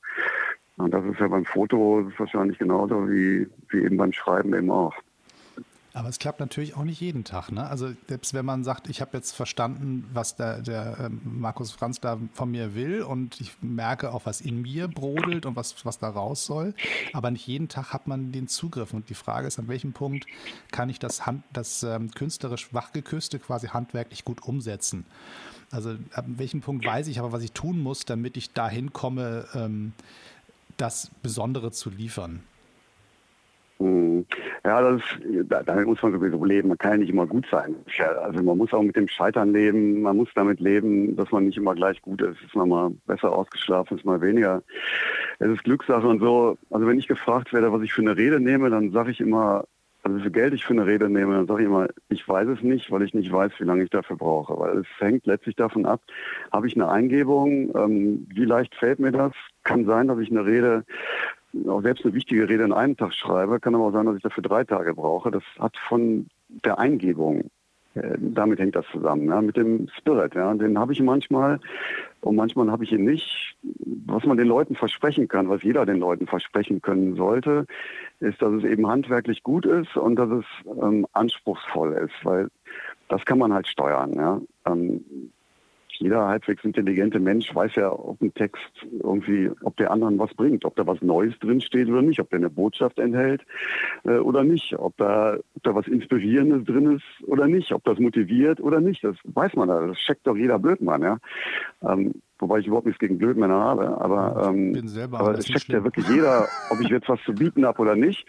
Und das ist ja beim Foto wahrscheinlich genauso wie, wie eben beim Schreiben eben auch. Aber es klappt natürlich auch nicht jeden Tag. Ne? Also selbst wenn man sagt, ich habe jetzt verstanden, was der, der äh, Markus Franz da von mir will und ich merke auch, was in mir brodelt und was, was da raus soll. Aber nicht jeden Tag hat man den Zugriff. Und die Frage ist, an welchem Punkt kann ich das, Hand, das ähm, künstlerisch wachgeküsste quasi handwerklich gut umsetzen? Also ab welchem Punkt weiß ich aber, was ich tun muss, damit ich dahin komme, ähm, das Besondere zu liefern? Hm. Ja, das ist, damit muss man sowieso leben. Man kann ja nicht immer gut sein. Also man muss auch mit dem Scheitern leben. Man muss damit leben, dass man nicht immer gleich gut ist. Ist man mal besser ausgeschlafen, ist mal weniger. Es ist Glückssache und so. Also wenn ich gefragt werde, was ich für eine Rede nehme, dann sage ich immer, also wie viel Geld ich für eine Rede nehme, dann sage ich immer, ich weiß es nicht, weil ich nicht weiß, wie lange ich dafür brauche. Weil es hängt letztlich davon ab, habe ich eine Eingebung, ähm, wie leicht fällt mir das? Kann sein, dass ich eine Rede auch selbst eine wichtige Rede in einem Tag schreibe, kann aber auch sein, dass ich dafür drei Tage brauche. Das hat von der Eingebung, äh, damit hängt das zusammen, ja, mit dem Spirit. Ja. Den habe ich manchmal und manchmal habe ich ihn nicht. Was man den Leuten versprechen kann, was jeder den Leuten versprechen können sollte, ist, dass es eben handwerklich gut ist und dass es ähm, anspruchsvoll ist, weil das kann man halt steuern. Ja. Ähm, jeder halbwegs intelligente Mensch weiß ja, ob ein Text irgendwie, ob der anderen was bringt, ob da was Neues drin steht oder nicht, ob der eine Botschaft enthält äh, oder nicht, ob da, ob da was Inspirierendes drin ist oder nicht, ob das motiviert oder nicht. Das weiß man da. Das checkt doch jeder Blödmann, ja. Ähm, wobei ich überhaupt nichts gegen Blödmänner habe, aber, ähm, aber es checkt ja wirklich jeder, ob ich jetzt was zu bieten habe oder nicht.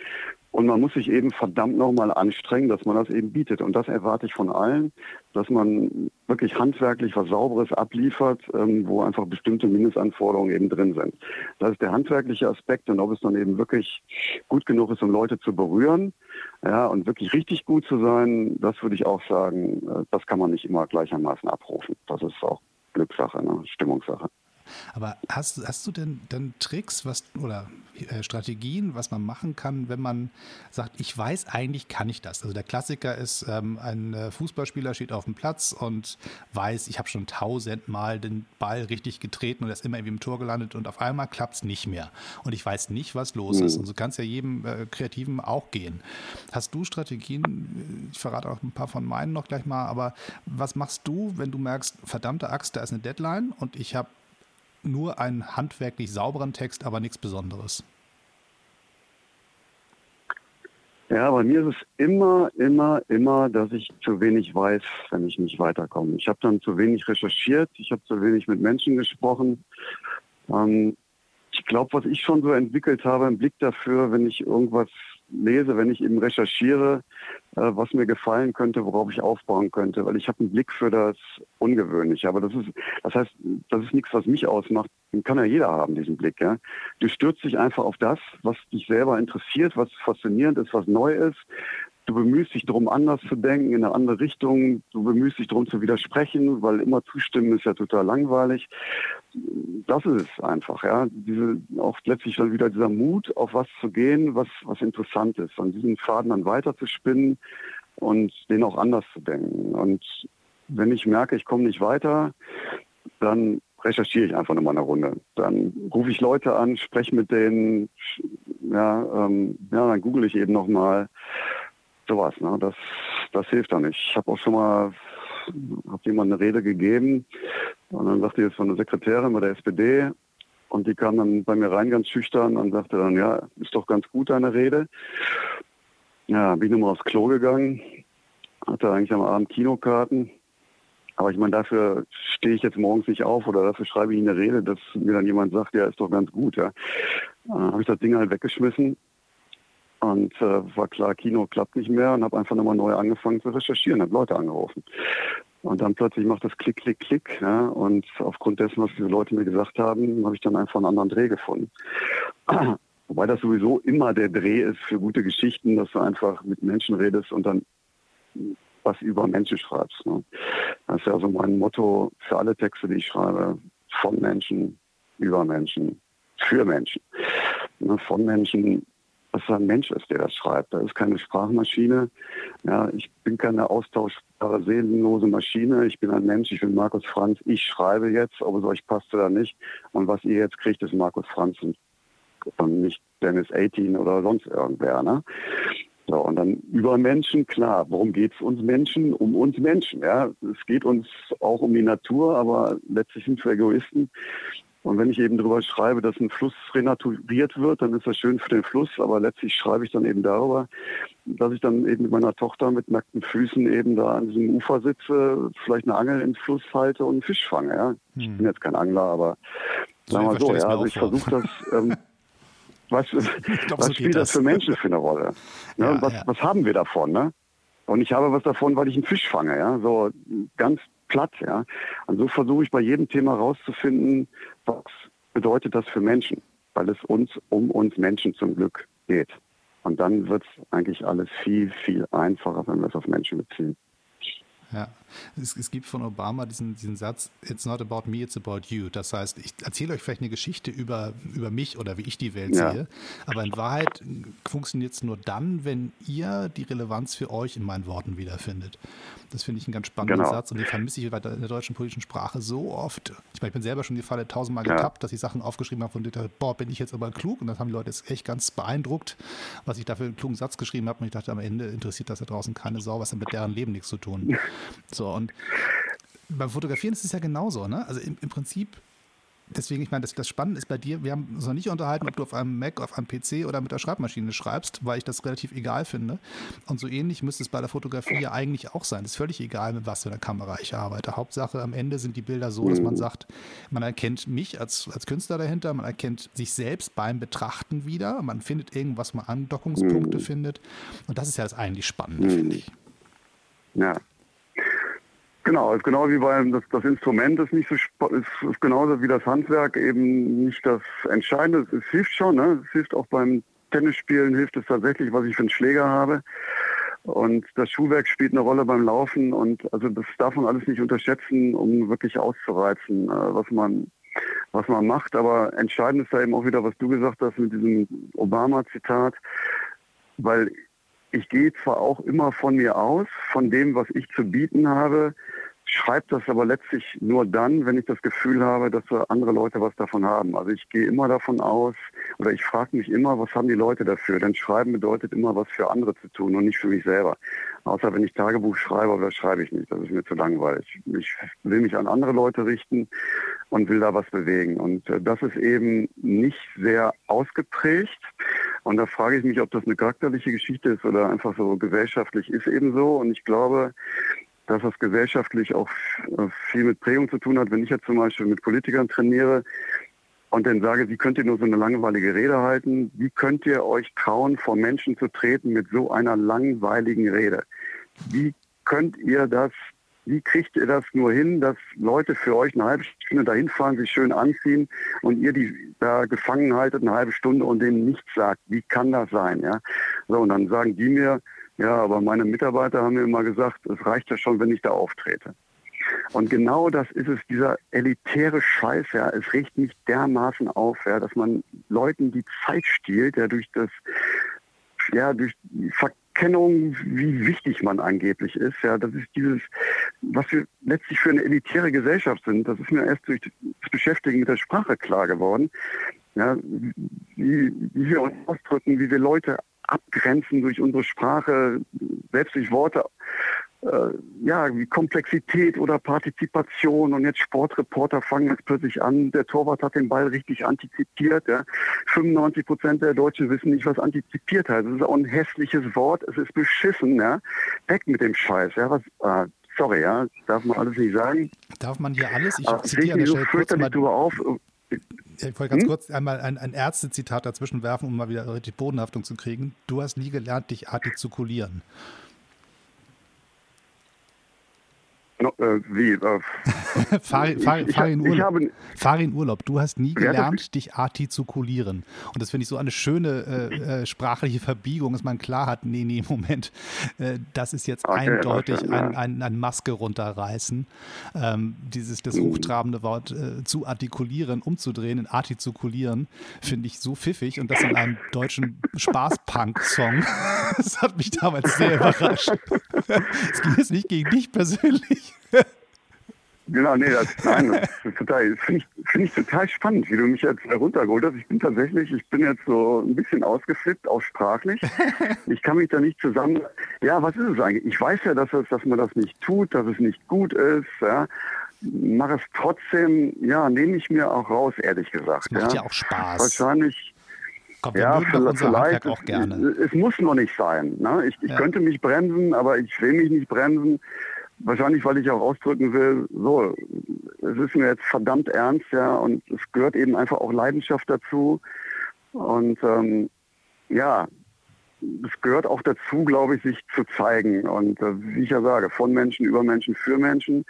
Und man muss sich eben verdammt nochmal anstrengen, dass man das eben bietet. Und das erwarte ich von allen, dass man wirklich handwerklich was Sauberes abliefert, ähm, wo einfach bestimmte Mindestanforderungen eben drin sind. Das ist der handwerkliche Aspekt und ob es dann eben wirklich gut genug ist, um Leute zu berühren, ja, und wirklich richtig gut zu sein, das würde ich auch sagen, äh, das kann man nicht immer gleichermaßen abrufen. Das ist auch Glückssache, ne? Stimmungssache. Aber hast, hast du denn dann Tricks was, oder äh, Strategien, was man machen kann, wenn man sagt, ich weiß, eigentlich kann ich das? Also der Klassiker ist, ähm, ein äh, Fußballspieler steht auf dem Platz und weiß, ich habe schon tausendmal den Ball richtig getreten und er ist immer irgendwie im Tor gelandet und auf einmal klappt es nicht mehr. Und ich weiß nicht, was los mhm. ist. Und so kann es ja jedem äh, Kreativen auch gehen. Hast du Strategien? Ich verrate auch ein paar von meinen noch gleich mal, aber was machst du, wenn du merkst, verdammte Axt, da ist eine Deadline und ich habe nur einen handwerklich sauberen Text, aber nichts Besonderes. Ja, bei mir ist es immer, immer, immer, dass ich zu wenig weiß, wenn ich nicht weiterkomme. Ich habe dann zu wenig recherchiert, ich habe zu wenig mit Menschen gesprochen. Ähm, ich glaube, was ich schon so entwickelt habe, einen Blick dafür, wenn ich irgendwas lese, wenn ich eben recherchiere, äh, was mir gefallen könnte, worauf ich aufbauen könnte, weil ich habe einen Blick für das Ungewöhnliche. Aber das ist, das heißt, das ist nichts, was mich ausmacht. Den kann ja jeder haben, diesen Blick. Ja? Du stürzt dich einfach auf das, was dich selber interessiert, was faszinierend ist, was neu ist. Du bemühst dich darum, anders zu denken, in eine andere Richtung. Du bemühst dich darum zu widersprechen, weil immer zustimmen ist ja total langweilig. Das ist es einfach, ja. Diese, auch letztlich dann wieder dieser Mut, auf was zu gehen, was, was interessant ist. An diesen Faden dann weiter zu spinnen und den auch anders zu denken. Und wenn ich merke, ich komme nicht weiter, dann recherchiere ich einfach nochmal eine Runde. Dann rufe ich Leute an, spreche mit denen, ja, ähm, ja dann google ich eben nochmal sowas. Ne? Das, das hilft dann nicht. Ich habe auch schon mal habe jemand eine Rede gegeben und dann sagte jetzt von der Sekretärin bei der SPD und die kam dann bei mir rein ganz schüchtern und sagte dann, ja, ist doch ganz gut deine Rede. Ja, bin ich nochmal aufs Klo gegangen, hatte eigentlich am Abend Kinokarten aber ich meine, dafür stehe ich jetzt morgens nicht auf oder dafür schreibe ich eine Rede, dass mir dann jemand sagt, ja, ist doch ganz gut. Ja. Dann habe ich das Ding halt weggeschmissen und äh, war klar, Kino klappt nicht mehr und habe einfach nochmal neu angefangen zu recherchieren, habe Leute angerufen. Und dann plötzlich macht das Klick, Klick, Klick. Ja, und aufgrund dessen, was diese Leute mir gesagt haben, habe ich dann einfach einen anderen Dreh gefunden. Wobei das sowieso immer der Dreh ist für gute Geschichten, dass du einfach mit Menschen redest und dann was über Menschen schreibst. Ne? Das ist ja so mein Motto für alle Texte, die ich schreibe. Von Menschen, über Menschen, für Menschen. Ne? Von Menschen, dass er ein Mensch ist, der das schreibt. Da ist keine Sprachmaschine. Ja, ich bin keine austauschbare, seelenlose Maschine. Ich bin ein Mensch. Ich bin Markus Franz. Ich schreibe jetzt, ob es euch passt oder nicht. Und was ihr jetzt kriegt, ist Markus Franz und nicht Dennis 18 oder sonst irgendwer. Ne? So, und dann über Menschen, klar, worum geht es uns Menschen? Um uns Menschen. Ja? Es geht uns auch um die Natur, aber letztlich sind wir Egoisten. Und wenn ich eben darüber schreibe, dass ein Fluss renaturiert wird, dann ist das schön für den Fluss, aber letztlich schreibe ich dann eben darüber, dass ich dann eben mit meiner Tochter mit nackten Füßen eben da an diesem Ufer sitze, vielleicht eine Angel ins Fluss halte und einen Fisch fange. Ja? Ich hm. bin jetzt kein Angler, aber so sagen wir so, ja, also ich versuche das ähm, Was, glaub, was so spielt das für Menschen für eine Rolle? Ne? Ja, was, ja. was haben wir davon? Ne? Und ich habe was davon, weil ich einen Fisch fange, ja, so ganz platt, ja. Und so versuche ich bei jedem Thema rauszufinden, was bedeutet das für Menschen, weil es uns um uns Menschen zum Glück geht. Und dann wird es eigentlich alles viel, viel einfacher, wenn wir es auf Menschen beziehen. Ja, es, es, gibt von Obama diesen, diesen Satz, it's not about me, it's about you. Das heißt, ich erzähle euch vielleicht eine Geschichte über, über mich oder wie ich die Welt ja. sehe, aber in Wahrheit funktioniert es nur dann, wenn ihr die Relevanz für euch in meinen Worten wiederfindet. Das finde ich einen ganz spannenden genau. Satz und den vermisse ich in der deutschen politischen Sprache so oft. Ich meine, ich bin selber schon die Falle tausendmal ja. getappt, dass ich Sachen aufgeschrieben habe und dachte, boah, bin ich jetzt aber klug und das haben die Leute jetzt echt ganz beeindruckt, was ich dafür einen klugen Satz geschrieben habe und ich dachte, am Ende interessiert das da draußen keine Sau, was hat mit deren Leben nichts zu tun. So, und beim Fotografieren ist es ja genauso, ne? Also im, im Prinzip deswegen, ich meine, das, das Spannende ist bei dir, wir haben uns noch nicht unterhalten, ob du auf einem Mac, auf einem PC oder mit der Schreibmaschine schreibst, weil ich das relativ egal finde. Und so ähnlich müsste es bei der Fotografie ja eigentlich auch sein. Es ist völlig egal, mit was für einer Kamera ich arbeite. Hauptsache, am Ende sind die Bilder so, dass man sagt, man erkennt mich als, als Künstler dahinter, man erkennt sich selbst beim Betrachten wieder, man findet irgendwas, man Andockungspunkte mhm. findet. Und das ist ja das eigentlich Spannende, mhm. finde ich. Ja, Genau, ist genau wie beim das, das Instrument ist nicht so ist, ist genauso wie das Handwerk eben nicht das Entscheidende. Es, hilft schon, ne? Es hilft auch beim Tennisspielen hilft es tatsächlich, was ich für einen Schläger habe. Und das Schuhwerk spielt eine Rolle beim Laufen und also das darf man alles nicht unterschätzen, um wirklich auszureizen, äh, was man was man macht. Aber entscheidend ist da eben auch wieder, was du gesagt hast mit diesem Obama-Zitat, weil ich gehe zwar auch immer von mir aus, von dem, was ich zu bieten habe, schreibe das aber letztlich nur dann, wenn ich das Gefühl habe, dass andere Leute was davon haben. Also ich gehe immer davon aus oder ich frage mich immer, was haben die Leute dafür? Denn Schreiben bedeutet immer, was für andere zu tun und nicht für mich selber. Außer wenn ich Tagebuch schreibe, aber das schreibe ich nicht. Das ist mir zu langweilig. Ich will mich an andere Leute richten und will da was bewegen. Und äh, das ist eben nicht sehr ausgeprägt. Und da frage ich mich, ob das eine charakterliche Geschichte ist oder einfach so gesellschaftlich ist eben so. Und ich glaube, dass das gesellschaftlich auch äh, viel mit Prägung zu tun hat. Wenn ich jetzt zum Beispiel mit Politikern trainiere und dann sage, wie könnt ihr nur so eine langweilige Rede halten? Wie könnt ihr euch trauen, vor Menschen zu treten mit so einer langweiligen Rede? Wie könnt ihr das, wie kriegt ihr das nur hin, dass Leute für euch eine halbe Stunde dahin fahren, sich schön anziehen und ihr die da gefangen haltet eine halbe Stunde und denen nichts sagt? Wie kann das sein? Ja? So, und dann sagen die mir, ja, aber meine Mitarbeiter haben mir immer gesagt, es reicht ja schon, wenn ich da auftrete. Und genau das ist es, dieser elitäre Scheiß, ja, es regt mich dermaßen auf, ja, dass man Leuten die Zeit stiehlt, ja, durch das, ja, durch die Anerkennung, wie wichtig man angeblich ist. Ja, das ist dieses, was wir letztlich für eine elitäre Gesellschaft sind. Das ist mir erst durch das Beschäftigen mit der Sprache klar geworden. Ja, wie, wie wir uns ausdrücken, wie wir Leute abgrenzen durch unsere Sprache, selbst durch Worte ja, wie Komplexität oder Partizipation und jetzt Sportreporter fangen jetzt plötzlich an, der Torwart hat den Ball richtig antizipiert. Ja. 95 Prozent der Deutschen wissen nicht, was antizipiert heißt. Es ist auch ein hässliches Wort, es ist beschissen. Ja. Weg mit dem Scheiß. Ja. Was, ah, sorry, ja, darf man alles nicht sagen. Darf man hier alles? Ich zitiere an der Stelle kurz mal, auf. Ich wollte ganz hm? kurz einmal ein, ein Ärztezitat dazwischen werfen, um mal wieder richtig Bodenhaftung zu kriegen. Du hast nie gelernt, dich artikulieren. No, äh, wie? Äh, fahr, fahr, ich, fahr, in Urlaub. Habe, fahr in Urlaub. Du hast nie gelernt, dich artikulieren. Und das finde ich so eine schöne äh, äh, sprachliche Verbiegung, dass man klar hat, nee, nee, Moment, äh, das ist jetzt okay, eindeutig ein, ein, ein, Maske runterreißen. Ähm, dieses, das mhm. hochtrabende Wort äh, zu artikulieren, umzudrehen in artikulieren, finde ich so pfiffig. Und das in einem deutschen Spaß-Punk-Song. das hat mich damals sehr überrascht. Es ging jetzt nicht gegen dich persönlich. Genau, nee, das, nein, das finde ich, find ich total spannend, wie du mich jetzt heruntergeholt hast. Ich bin tatsächlich, ich bin jetzt so ein bisschen ausgeflippt, auch sprachlich. Ich kann mich da nicht zusammen, ja, was ist es eigentlich? Ich weiß ja, dass, es, dass man das nicht tut, dass es nicht gut ist, ja. Mache es trotzdem, ja, nehme ich mir auch raus, ehrlich gesagt. Das macht ja, ja auch Spaß. Wahrscheinlich, Komm, ja, vielleicht, auch gerne. Es, es, muss noch nicht sein. Ne? Ich, ich ja. könnte mich bremsen, aber ich will mich nicht bremsen. Wahrscheinlich, weil ich auch ausdrücken will, so, es ist mir jetzt verdammt ernst, ja, und es gehört eben einfach auch Leidenschaft dazu. Und ähm, ja, es gehört auch dazu, glaube ich, sich zu zeigen. Und äh, wie ich ja sage, von Menschen über Menschen für Menschen.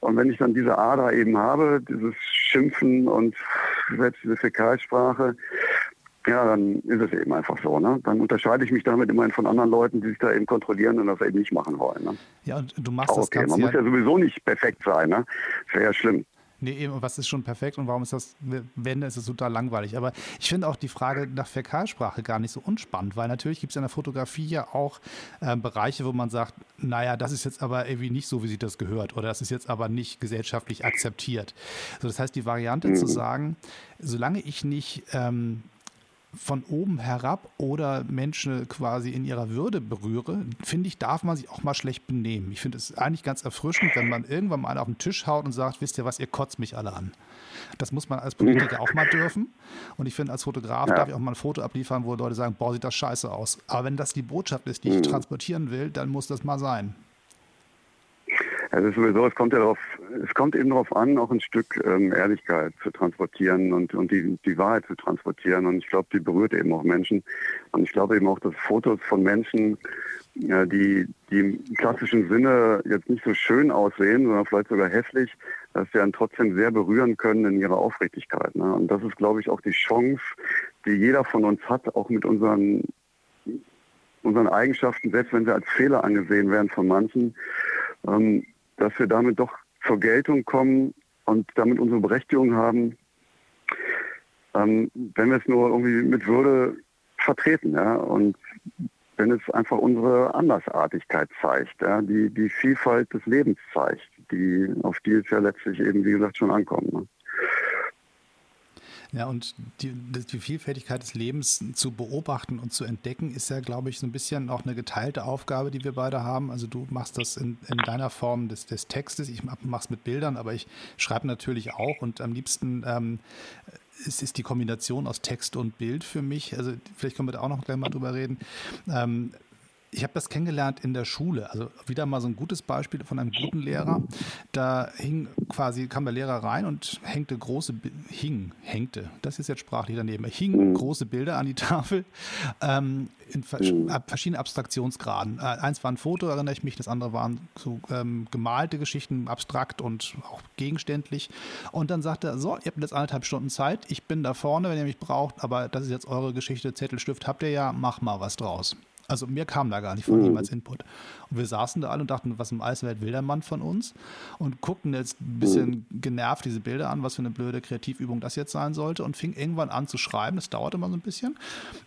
Und wenn ich dann diese Ader eben habe, dieses Schimpfen und selbst diese Fäkalsprache, ja, dann ist es eben einfach so. Ne? Dann unterscheide ich mich damit immerhin von anderen Leuten, die sich da eben kontrollieren und das eben nicht machen wollen. Ne? Ja, und du machst Auch das okay. Man muss ja sowieso nicht perfekt sein. Ne? Das wäre ja schlimm. Nee, eben, was ist schon perfekt und warum ist das, wenn, ist es total langweilig. Aber ich finde auch die Frage nach Fäkalsprache gar nicht so unspannend, weil natürlich gibt es in der Fotografie ja auch äh, Bereiche, wo man sagt, naja, das ist jetzt aber irgendwie nicht so, wie sich das gehört oder das ist jetzt aber nicht gesellschaftlich akzeptiert. So, das heißt, die Variante mhm. zu sagen, solange ich nicht ähm, von oben herab oder Menschen quasi in ihrer Würde berühre, finde ich, darf man sich auch mal schlecht benehmen. Ich finde es eigentlich ganz erfrischend, wenn man irgendwann mal auf den Tisch haut und sagt, wisst ihr was, ihr kotzt mich alle an. Das muss man als Politiker auch mal dürfen. Und ich finde, als Fotograf ja. darf ich auch mal ein Foto abliefern, wo Leute sagen, boah, sieht das scheiße aus. Aber wenn das die Botschaft ist, die ich mhm. transportieren will, dann muss das mal sein. Also sowieso, es kommt ja darauf, es kommt eben darauf an, auch ein Stück ähm, Ehrlichkeit zu transportieren und, und die, die Wahrheit zu transportieren. Und ich glaube, die berührt eben auch Menschen. Und ich glaube eben auch, dass Fotos von Menschen, ja, die, die im klassischen Sinne jetzt nicht so schön aussehen, sondern vielleicht sogar hässlich, dass sie dann trotzdem sehr berühren können in ihrer Aufrichtigkeit. Ne? Und das ist, glaube ich, auch die Chance, die jeder von uns hat, auch mit unseren unseren Eigenschaften, selbst wenn sie als Fehler angesehen werden von manchen, ähm, dass wir damit doch zur Geltung kommen und damit unsere Berechtigung haben, ähm, wenn wir es nur irgendwie mit Würde vertreten. Ja? Und wenn es einfach unsere Andersartigkeit zeigt, ja? die, die Vielfalt des Lebens zeigt, die, auf die es ja letztlich eben, wie gesagt, schon ankommt. Ne? Ja, und die, die, Vielfältigkeit des Lebens zu beobachten und zu entdecken, ist ja, glaube ich, so ein bisschen auch eine geteilte Aufgabe, die wir beide haben. Also du machst das in, in deiner Form des, des Textes, ich mache es mit Bildern, aber ich schreibe natürlich auch und am liebsten ähm, es ist die Kombination aus Text und Bild für mich. Also vielleicht können wir da auch noch gleich mal drüber reden. Ähm, ich habe das kennengelernt in der Schule. Also wieder mal so ein gutes Beispiel von einem guten Lehrer. Da hing quasi, kam der Lehrer rein und hängte große, hing, hängte, das ist jetzt sprachlich daneben, hing mhm. große Bilder an die Tafel ähm, in mhm. verschiedenen Abstraktionsgraden. Äh, eins war ein Foto, erinnere ich mich, das andere waren so ähm, gemalte Geschichten, abstrakt und auch gegenständlich. Und dann sagte er, so, ihr habt jetzt anderthalb Stunden Zeit, ich bin da vorne, wenn ihr mich braucht, aber das ist jetzt eure Geschichte, Zettel, Stift habt ihr ja, mach mal was draus. Also mir kam da gar nicht von mhm. ihm als Input. Wir saßen da alle und dachten, was im Eiswelt will der Mann von uns? Und guckten jetzt ein bisschen mhm. genervt diese Bilder an, was für eine blöde Kreativübung das jetzt sein sollte und fing irgendwann an zu schreiben. Das dauerte mal so ein bisschen.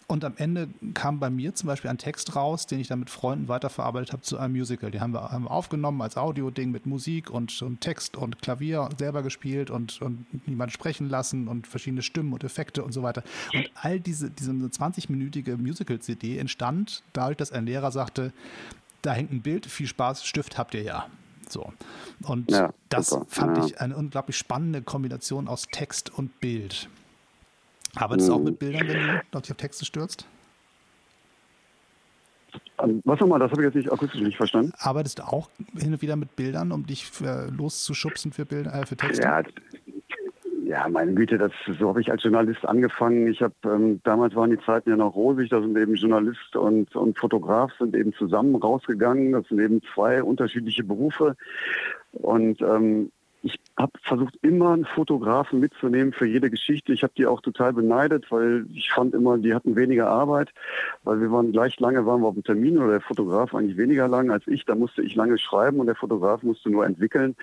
Und am Ende kam bei mir zum Beispiel ein Text raus, den ich dann mit Freunden weiterverarbeitet habe zu einem Musical. Die haben wir, haben wir aufgenommen als Audio-Ding mit Musik und, und, Text und Klavier selber gespielt und, und niemand sprechen lassen und verschiedene Stimmen und Effekte und so weiter. Und all diese, diese 20-minütige Musical-CD entstand dadurch, dass ein Lehrer sagte, da hängt ein Bild, viel Spaß, Stift habt ihr ja. So. Und ja, das super. fand ja. ich eine unglaublich spannende Kombination aus Text und Bild. Arbeitest du mhm. auch mit Bildern, wenn du dich auf Texte stürzt? Ähm, was nochmal, das habe ich jetzt nicht akustisch nicht verstanden. Arbeitest du auch hin und wieder mit Bildern, um dich für, loszuschubsen für, Bilder, äh, für Texte? Ja, ja, meine Güte, das, so habe ich als Journalist angefangen. Ich habe ähm, damals waren die Zeiten ja noch rosig, da sind eben Journalist und, und Fotograf sind eben zusammen rausgegangen. Das sind eben zwei unterschiedliche Berufe. Und ähm, ich habe versucht, immer einen Fotografen mitzunehmen für jede Geschichte. Ich habe die auch total beneidet, weil ich fand immer, die hatten weniger Arbeit, weil wir waren gleich lange, waren wir auf dem Termin oder der Fotograf eigentlich weniger lang als ich. Da musste ich lange schreiben und der Fotograf musste nur entwickeln.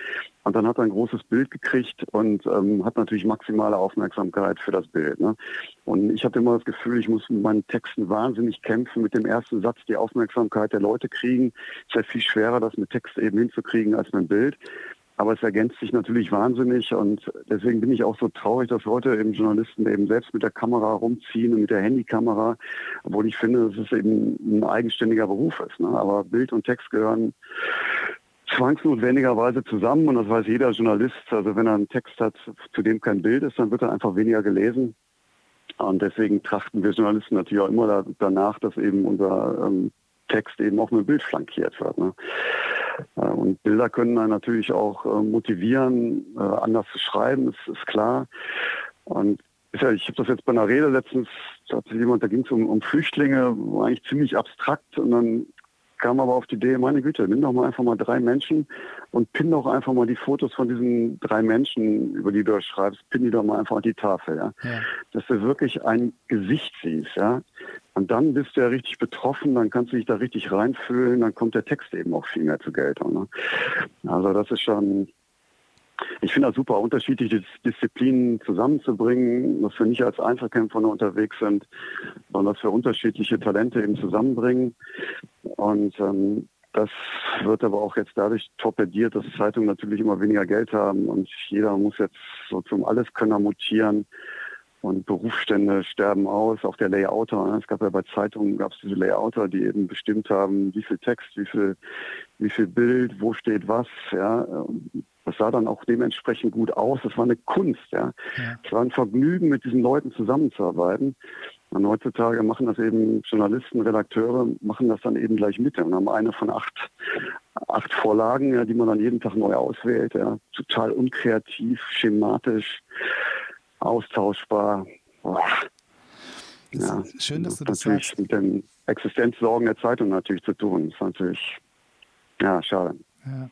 Und dann hat er ein großes Bild gekriegt und ähm, hat natürlich maximale Aufmerksamkeit für das Bild. Ne? Und ich hatte immer das Gefühl, ich muss mit meinen Texten wahnsinnig kämpfen, mit dem ersten Satz die Aufmerksamkeit der Leute kriegen. Es ist ja viel schwerer, das mit Text eben hinzukriegen als mit Bild. Aber es ergänzt sich natürlich wahnsinnig und deswegen bin ich auch so traurig, dass heute eben Journalisten eben selbst mit der Kamera rumziehen und mit der Handykamera, obwohl ich finde, dass es eben ein eigenständiger Beruf ist. Ne? Aber Bild und Text gehören zwangsnotwendigerweise zusammen und das weiß jeder Journalist. Also wenn er einen Text hat, zu dem kein Bild ist, dann wird er einfach weniger gelesen. Und deswegen trachten wir Journalisten natürlich auch immer da, danach, dass eben unser ähm, Text eben auch mit Bild flankiert wird. Ne? Äh, und Bilder können einen natürlich auch äh, motivieren, äh, anders zu schreiben, ist, ist klar. Und ich habe das jetzt bei einer Rede letztens, da hatte jemand, da ging es um, um Flüchtlinge, war eigentlich ziemlich abstrakt und dann kam aber auf die Idee, meine Güte, nimm doch mal einfach mal drei Menschen und pin doch einfach mal die Fotos von diesen drei Menschen, über die du schreibst, pin die doch mal einfach an die Tafel, ja? ja. Dass du wirklich ein Gesicht siehst, ja. Und dann bist du ja richtig betroffen, dann kannst du dich da richtig reinfühlen, dann kommt der Text eben auch viel mehr zur Geltung. Ne? Also das ist schon, ich finde das super, unterschiedliche Disziplinen zusammenzubringen, dass wir nicht als Einzelkämpfer nur unterwegs sind, sondern dass wir unterschiedliche Talente eben zusammenbringen. Und ähm, das wird aber auch jetzt dadurch torpediert, dass Zeitungen natürlich immer weniger Geld haben und jeder muss jetzt so zum Alleskönner mutieren und Berufsstände sterben aus. Auch der Layouter, ne? es gab ja bei Zeitungen gab es diese Layouter, die eben bestimmt haben, wie viel Text, wie viel, wie viel Bild, wo steht was. Ja, das sah dann auch dementsprechend gut aus. Das war eine Kunst. Ja, es ja. war ein Vergnügen, mit diesen Leuten zusammenzuarbeiten. Und heutzutage machen das eben Journalisten, Redakteure, machen das dann eben gleich mit und haben eine von acht, acht Vorlagen, ja, die man dann jeden Tag neu auswählt. Ja. Total unkreativ, schematisch austauschbar. Ja, schön, dass du das natürlich sagst. mit den Existenzsorgen der Zeitung natürlich zu tun. Das ist natürlich, ja, schade. Ja,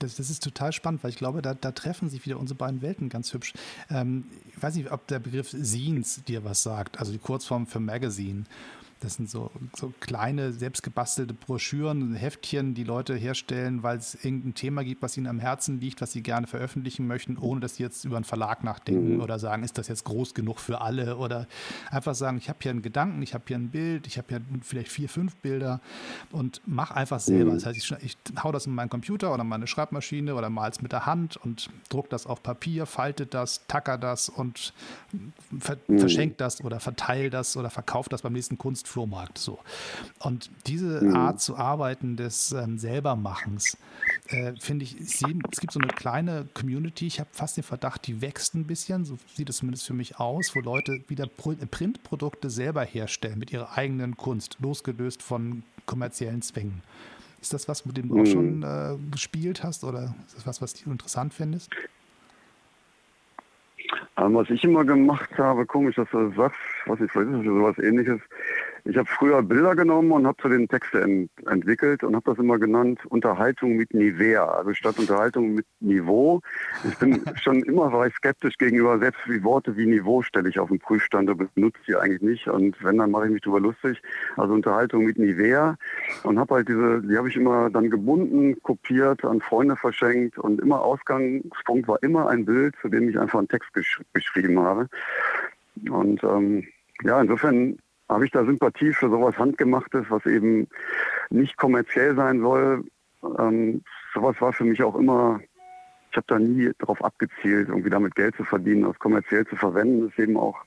das, das ist total spannend, weil ich glaube, da, da treffen sich wieder unsere beiden Welten ganz hübsch. Ähm, ich weiß nicht, ob der Begriff Scenes dir was sagt, also die Kurzform für Magazine. Das sind so, so kleine, selbstgebastelte Broschüren, Heftchen, die Leute herstellen, weil es irgendein Thema gibt, was ihnen am Herzen liegt, was sie gerne veröffentlichen möchten, ohne dass sie jetzt über einen Verlag nachdenken mhm. oder sagen, ist das jetzt groß genug für alle oder einfach sagen, ich habe hier einen Gedanken, ich habe hier ein Bild, ich habe hier vielleicht vier, fünf Bilder und mach einfach selber. Mhm. Das heißt, ich, ich hau das in meinen Computer oder meine Schreibmaschine oder mal es mit der Hand und druck das auf Papier, falte das, tacker das und ver mhm. verschenkt das oder verteile das oder verkauft das beim nächsten Kunst Flohmarkt. So. Und diese mhm. Art zu arbeiten des ähm, Selbermachens, äh, finde ich, ich es gibt so eine kleine Community, ich habe fast den Verdacht, die wächst ein bisschen, so sieht es zumindest für mich aus, wo Leute wieder Printprodukte selber herstellen mit ihrer eigenen Kunst, losgelöst von kommerziellen Zwängen. Ist das was, mit dem du mhm. auch schon äh, gespielt hast oder ist das was, was du interessant findest? Ähm, was ich immer gemacht habe, komisch, dass du das sagst, was ich vielleicht ist sowas ähnliches. Ich habe früher Bilder genommen und habe zu den Texte ent entwickelt und habe das immer genannt Unterhaltung mit Nivea, also statt Unterhaltung mit Niveau. Ich bin schon immer war ich skeptisch gegenüber, selbst wie Worte wie Niveau stelle ich auf den Prüfstand und benutze die eigentlich nicht und wenn, dann mache ich mich darüber lustig. Also Unterhaltung mit Nivea und habe halt diese, die habe ich immer dann gebunden, kopiert, an Freunde verschenkt und immer Ausgangspunkt war immer ein Bild, zu dem ich einfach einen Text gesch geschrieben habe. Und ähm, ja, insofern habe ich da Sympathie für sowas Handgemachtes, was eben nicht kommerziell sein soll. Ähm, sowas war für mich auch immer, ich habe da nie darauf abgezielt, irgendwie damit Geld zu verdienen, das kommerziell zu verwenden. Das ist eben auch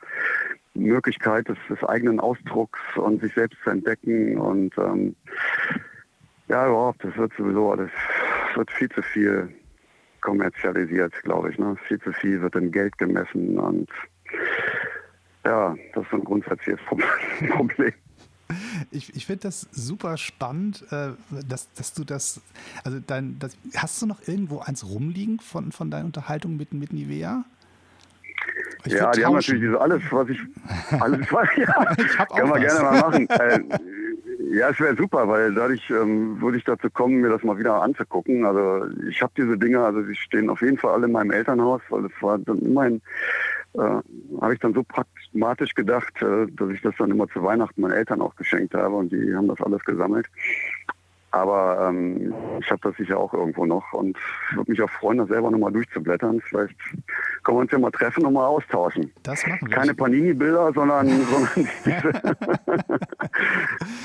Möglichkeit des, des eigenen Ausdrucks und sich selbst zu entdecken. Und ähm, ja, überhaupt, das wird sowieso alles, wird viel zu viel kommerzialisiert, glaube ich. Ne? Viel zu viel wird in Geld gemessen und ja, das ist ein grundsätzliches Problem. Ich, ich finde das super spannend, äh, dass, dass du das, also dein, das, hast du noch irgendwo eins rumliegen von, von deinen Unterhaltungen mit, mit Nivea? Ich ja, die tauschen. haben natürlich diese alles, was ich, alles, was, ja, ich hab können wir gerne mal machen. Äh, ja, es wäre super, weil dadurch ähm, würde ich dazu kommen, mir das mal wieder anzugucken. Also ich habe diese Dinge, also die stehen auf jeden Fall alle in meinem Elternhaus, weil es war dann immerhin habe ich dann so pragmatisch gedacht, äh, dass ich das dann immer zu Weihnachten meinen Eltern auch geschenkt habe und die haben das alles gesammelt. Aber ähm, ich habe das sicher auch irgendwo noch und würde mich auch freuen, das selber nochmal durchzublättern. Vielleicht können wir uns ja mal treffen und mal austauschen. Das machen wir. Keine Panini-Bilder, sondern,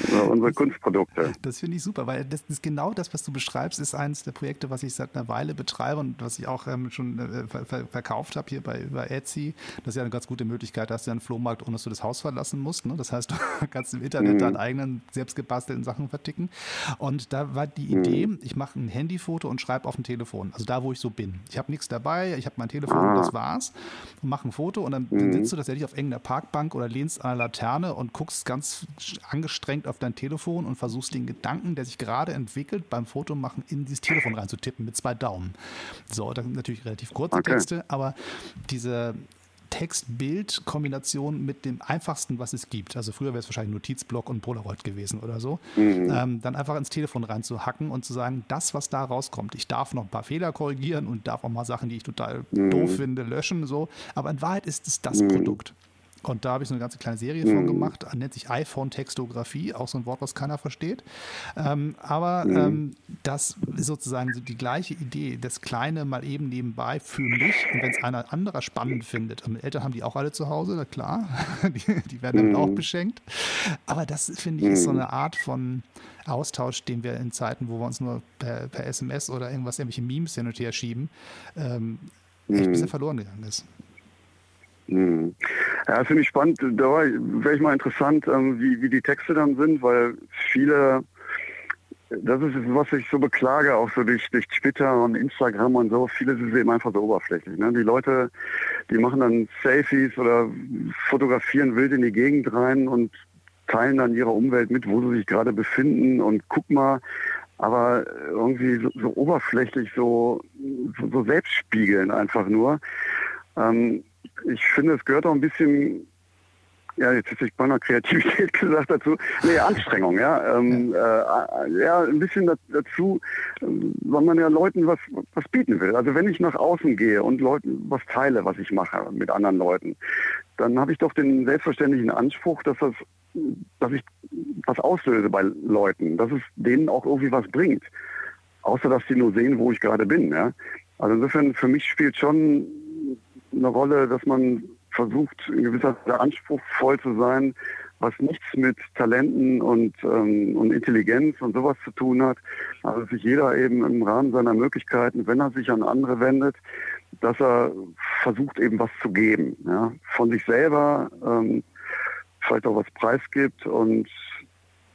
sondern unsere Kunstprodukte. Das finde ich super, weil das ist genau das, was du beschreibst, ist eines der Projekte, was ich seit einer Weile betreibe und was ich auch ähm, schon äh, ver ver verkauft habe hier bei, bei Etsy. Das ist ja eine ganz gute Möglichkeit, da hast du einen Flohmarkt, ohne dass du das Haus verlassen musst. Ne? Das heißt, du kannst im Internet mhm. deine eigenen selbst gebastelten Sachen verticken. Und und da war die Idee, mhm. ich mache ein Handyfoto und schreibe auf dem Telefon, also da, wo ich so bin. Ich habe nichts dabei, ich habe mein Telefon, ah. das war's. Und mache ein Foto und dann, mhm. sitzt du tatsächlich auf irgendeiner Parkbank oder lehnst an einer Laterne und guckst ganz angestrengt auf dein Telefon und versuchst den Gedanken, der sich gerade entwickelt, beim Fotomachen in dieses Telefon reinzutippen mit zwei Daumen. So, dann natürlich relativ kurze okay. Texte, aber diese Text-Bild-Kombination mit dem einfachsten, was es gibt. Also früher wäre es wahrscheinlich Notizblock und Polaroid gewesen oder so. Mhm. Ähm, dann einfach ins Telefon reinzuhacken und zu sagen, das, was da rauskommt, ich darf noch ein paar Fehler korrigieren und darf auch mal Sachen, die ich total mhm. doof finde, löschen. So. Aber in Wahrheit ist es das mhm. Produkt. Und da habe ich so eine ganze kleine Serie mhm. von gemacht, nennt sich iPhone-Textografie, auch so ein Wort, was keiner versteht. Ähm, aber mhm. ähm, das ist sozusagen so die gleiche Idee, das Kleine mal eben nebenbei für mich. Und wenn es einer anderer spannend findet, und Eltern haben die auch alle zu Hause, na klar, die, die werden damit mhm. auch beschenkt. Aber das, finde ich, ist so mhm. eine Art von Austausch, den wir in Zeiten, wo wir uns nur per, per SMS oder irgendwas, irgendwelche Memes hin und her schieben, ähm, echt ein bisschen mhm. verloren gegangen ist. Hm. Ja, finde ich spannend. Da wäre ich mal interessant, ähm, wie, wie die Texte dann sind, weil viele, das ist was ich so beklage, auch so durch, durch Twitter und Instagram und so, viele sind eben einfach so oberflächlich. Ne? Die Leute, die machen dann Selfies oder fotografieren wild in die Gegend rein und teilen dann ihre Umwelt mit, wo sie sich gerade befinden und guck mal, aber irgendwie so, so oberflächlich, so, so, so selbstspiegeln einfach nur. Ähm, ich finde, es gehört auch ein bisschen, ja, jetzt hätte ich beinahe Kreativität gesagt dazu, nee, Anstrengung, ja. Ähm, äh, ja, ein bisschen dazu, weil man ja Leuten was, was bieten will. Also wenn ich nach außen gehe und Leuten was teile, was ich mache mit anderen Leuten, dann habe ich doch den selbstverständlichen Anspruch, dass das, dass ich was auslöse bei Leuten, dass es denen auch irgendwie was bringt. Außer dass sie nur sehen, wo ich gerade bin, ja. Also insofern, für mich spielt schon eine Rolle, dass man versucht, in gewisser Weise anspruchsvoll zu sein, was nichts mit Talenten und, ähm, und Intelligenz und sowas zu tun hat. Also sich jeder eben im Rahmen seiner Möglichkeiten, wenn er sich an andere wendet, dass er versucht eben was zu geben. Ja? Von sich selber ähm, vielleicht auch was preisgibt und,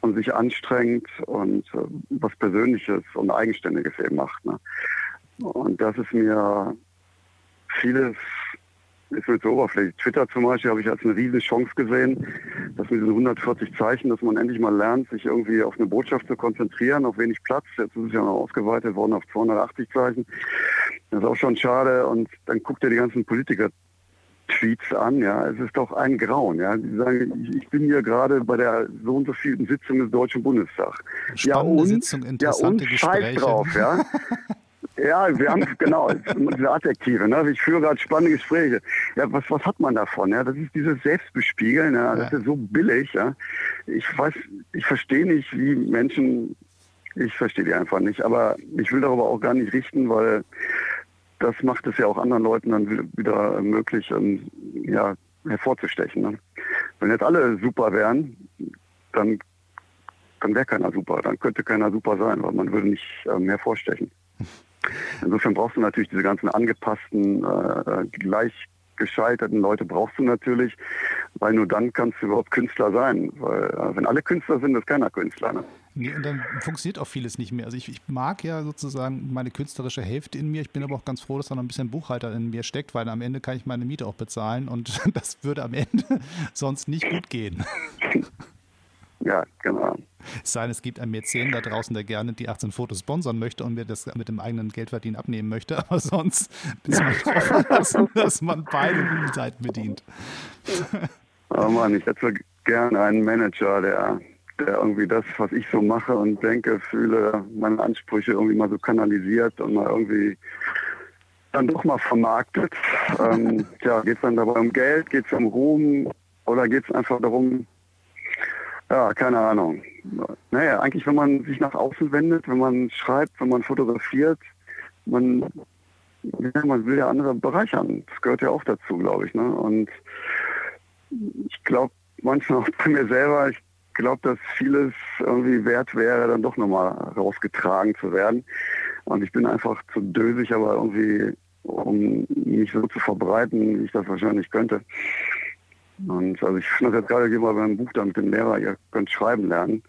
und sich anstrengt und äh, was Persönliches und Eigenständiges eben macht. Ne? Und das ist mir vieles ist mir zu oberflächlich. Twitter zum Beispiel habe ich als eine riesige Chance gesehen, dass mit diesen 140 Zeichen, dass man endlich mal lernt, sich irgendwie auf eine Botschaft zu konzentrieren, auf wenig Platz. Jetzt ist es ja noch ausgeweitet worden auf 280 Zeichen. Das ist auch schon schade. Und dann guckt er die ganzen Politiker Tweets an, ja, es ist doch ein Grauen, ja. Die sagen, ich, bin hier gerade bei der so und so vielen Sitzung des Deutschen Bundestags. Spannende ja, und, Sitzung, interessante ja, und Scheiß drauf, ja. Ja, wir haben genau diese Adjektive. Ne? Ich führe gerade spannende Gespräche. Ja, was, was hat man davon? Ja, das ist dieses Selbstbespiegeln. Ja? Das ist so billig. Ja? Ich weiß, ich verstehe nicht, wie Menschen. Ich verstehe die einfach nicht. Aber ich will darüber auch gar nicht richten, weil das macht es ja auch anderen Leuten dann wieder möglich, um, ja, hervorzustechen. Ne? Wenn jetzt alle super wären, dann, dann wäre keiner super. Dann könnte keiner super sein, weil man würde nicht ähm, hervorstechen. Insofern brauchst du natürlich diese ganzen angepassten, äh, gleichgeschalteten Leute brauchst du natürlich, weil nur dann kannst du überhaupt Künstler sein. Weil äh, wenn alle Künstler sind, ist keiner Künstler. Ne? Nee, und dann funktioniert auch vieles nicht mehr. Also ich, ich, mag ja sozusagen meine künstlerische Hälfte in mir. Ich bin aber auch ganz froh, dass da noch ein bisschen Buchhalter in mir steckt, weil am Ende kann ich meine Miete auch bezahlen und das würde am Ende sonst nicht gut gehen. Ja, genau. Es sei denn, es gibt einen Mäzen da draußen, der gerne die 18 Fotos sponsern möchte und mir das mit dem eigenen Geldverdienen abnehmen möchte. Aber sonst ist man darauf verlassen, dass man beide Seiten bedient. Oh Mann, ich hätte gerne einen Manager, der, der irgendwie das, was ich so mache und denke, fühle, meine Ansprüche irgendwie mal so kanalisiert und mal irgendwie dann doch mal vermarktet. ähm, ja, geht es dann dabei um Geld, geht es um Ruhm oder geht es einfach darum, ja, keine Ahnung. Naja, eigentlich, wenn man sich nach außen wendet, wenn man schreibt, wenn man fotografiert, man, ja, man will ja andere bereichern. Das gehört ja auch dazu, glaube ich. Ne? Und ich glaube manchmal auch bei mir selber, ich glaube, dass vieles irgendwie wert wäre, dann doch nochmal rausgetragen zu werden. Und ich bin einfach zu dösig, aber irgendwie, um mich so zu verbreiten, wie ich das wahrscheinlich könnte. Und also ich finde das jetzt gerade mal beim Buch da mit dem Lehrer, ihr könnt schreiben lernen.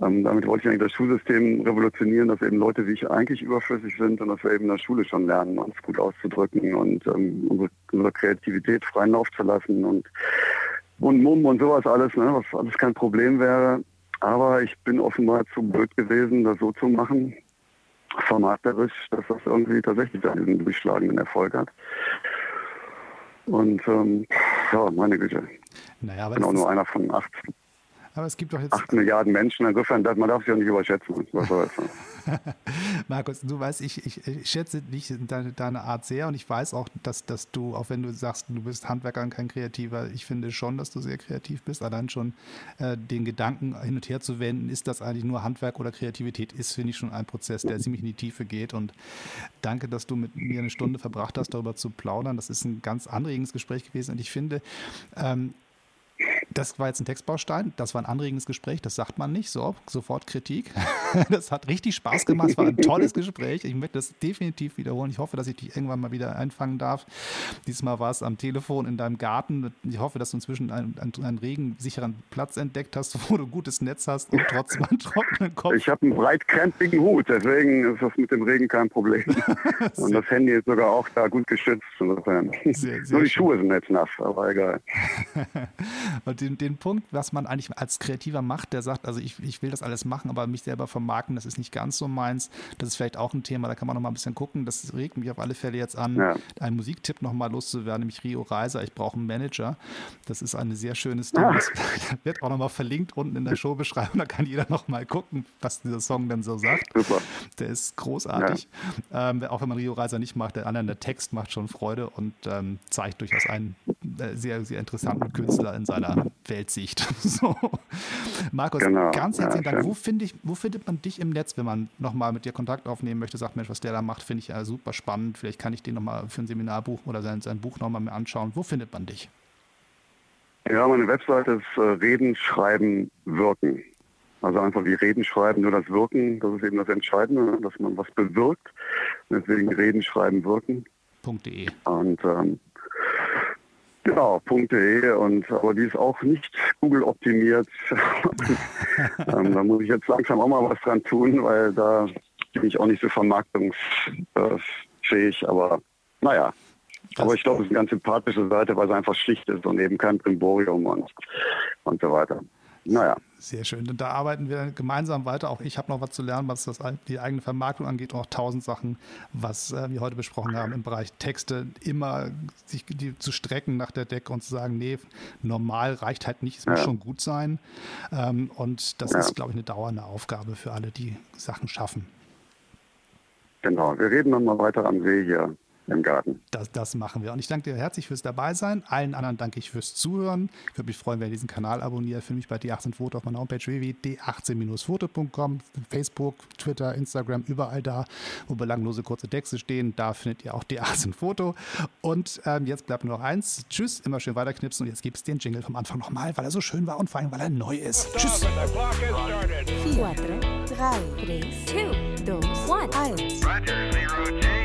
Ähm, damit wollte ich eigentlich das Schulsystem revolutionieren, dass eben Leute wie ich eigentlich überflüssig sind und dass wir eben in der Schule schon lernen, uns gut auszudrücken und ähm, unsere, unsere, Kreativität freien Lauf zu lassen und und Mumm und sowas alles, ne, was alles kein Problem wäre. Aber ich bin offenbar zu blöd gewesen, das so zu machen, vermarkterisch, dass das irgendwie tatsächlich einen durchschlagenden Erfolg hat. Und ähm, ja, meine Güte. Naja, aber ich bin auch nur einer von acht. Aber es gibt doch jetzt. Acht Milliarden Menschen, insofern, man darf sich auch nicht überschätzen. Markus, du weißt, ich, ich, ich schätze dich, deine, deine, Art sehr und ich weiß auch, dass, dass du, auch wenn du sagst, du bist Handwerker und kein Kreativer, ich finde schon, dass du sehr kreativ bist. Allein schon äh, den Gedanken hin und her zu wenden, ist das eigentlich nur Handwerk oder Kreativität, ist, finde ich, schon ein Prozess, der ziemlich in die Tiefe geht. Und danke, dass du mit mir eine Stunde verbracht hast, darüber zu plaudern. Das ist ein ganz anregendes Gespräch gewesen und ich finde, ähm, das war jetzt ein Textbaustein, das war ein anregendes Gespräch, das sagt man nicht, so, sofort Kritik. Das hat richtig Spaß gemacht, es war ein tolles Gespräch. Ich möchte das definitiv wiederholen. Ich hoffe, dass ich dich irgendwann mal wieder einfangen darf. Diesmal war es am Telefon in deinem Garten. Ich hoffe, dass du inzwischen einen, einen regensicheren Platz entdeckt hast, wo du gutes Netz hast und trotzdem einen trockenen Kopf. Ich habe einen breitkrempigen Hut, deswegen ist das mit dem Regen kein Problem. und das Handy ist sogar auch da gut geschützt. Sehr, sehr Nur die schön. Schuhe sind jetzt nass, aber egal. und den, den Punkt, was man eigentlich als Kreativer macht, der sagt, also ich, ich will das alles machen, aber mich selber vermarkten, das ist nicht ganz so meins. Das ist vielleicht auch ein Thema, da kann man noch mal ein bisschen gucken. Das regt mich auf alle Fälle jetzt an, ja. einen Musiktipp noch mal loszuwerden, nämlich Rio Reiser, ich brauche einen Manager. Das ist ein sehr schönes Ding. Ja. Das wird auch noch mal verlinkt unten in der Showbeschreibung, da kann jeder noch mal gucken, was dieser Song denn so sagt. Super. Der ist großartig. Ja. Ähm, auch wenn man Rio Reiser nicht macht, der andere der Text macht schon Freude und ähm, zeigt durchaus einen sehr, sehr interessanten Künstler in seiner Weltsicht. so. Markus, genau. ganz herzlichen ja, Dank. Wo, find ich, wo findet man dich im Netz, wenn man nochmal mit dir Kontakt aufnehmen möchte, sagt, Mensch, was der da macht, finde ich ja super spannend. Vielleicht kann ich den nochmal für ein Seminarbuch oder sein, sein Buch nochmal mehr anschauen. Wo findet man dich? Ja, meine Webseite ist äh, Reden, Schreiben, Wirken. Also einfach wie Reden, Schreiben, nur das Wirken, das ist eben das Entscheidende, dass man was bewirkt. Deswegen Reden, Schreiben, Wirken. .de. Und ähm, Genau, .de und aber die ist auch nicht Google optimiert. ähm, da muss ich jetzt langsam auch mal was dran tun, weil da bin ich auch nicht so vermarktungsfähig, aber naja. Aber ich glaube, es ist eine ganz sympathische Seite, weil es einfach schlicht ist und eben kein Primborium und, und so weiter. Naja. Sehr schön. Und da arbeiten wir gemeinsam weiter. Auch ich habe noch was zu lernen, was das, die eigene Vermarktung angeht und auch tausend Sachen, was äh, wir heute besprochen haben im Bereich Texte. Immer sich die, zu strecken nach der Decke und zu sagen, nee, normal reicht halt nicht, es muss schon gut sein. Ähm, und das ja. ist, glaube ich, eine dauernde Aufgabe für alle, die Sachen schaffen. Genau, wir reden dann mal weiter am See hier im Garten. Das, das machen wir. Und ich danke dir herzlich fürs Dabeisein. Allen anderen danke ich fürs Zuhören. Ich würde mich freuen, wenn ihr diesen Kanal abonniert. Für mich bei D18 Foto auf meiner Homepage www.d18-foto.com, Facebook, Twitter, Instagram, überall da, wo belanglose kurze Texte stehen. Da findet ihr auch D18 Foto. Und ähm, jetzt bleibt nur noch eins. Tschüss, immer schön weiterknipsen. Und jetzt gibt es den Jingle vom Anfang nochmal, weil er so schön war und vor allem, weil er neu ist. Tschüss. 4, 3, 3, 2, 1.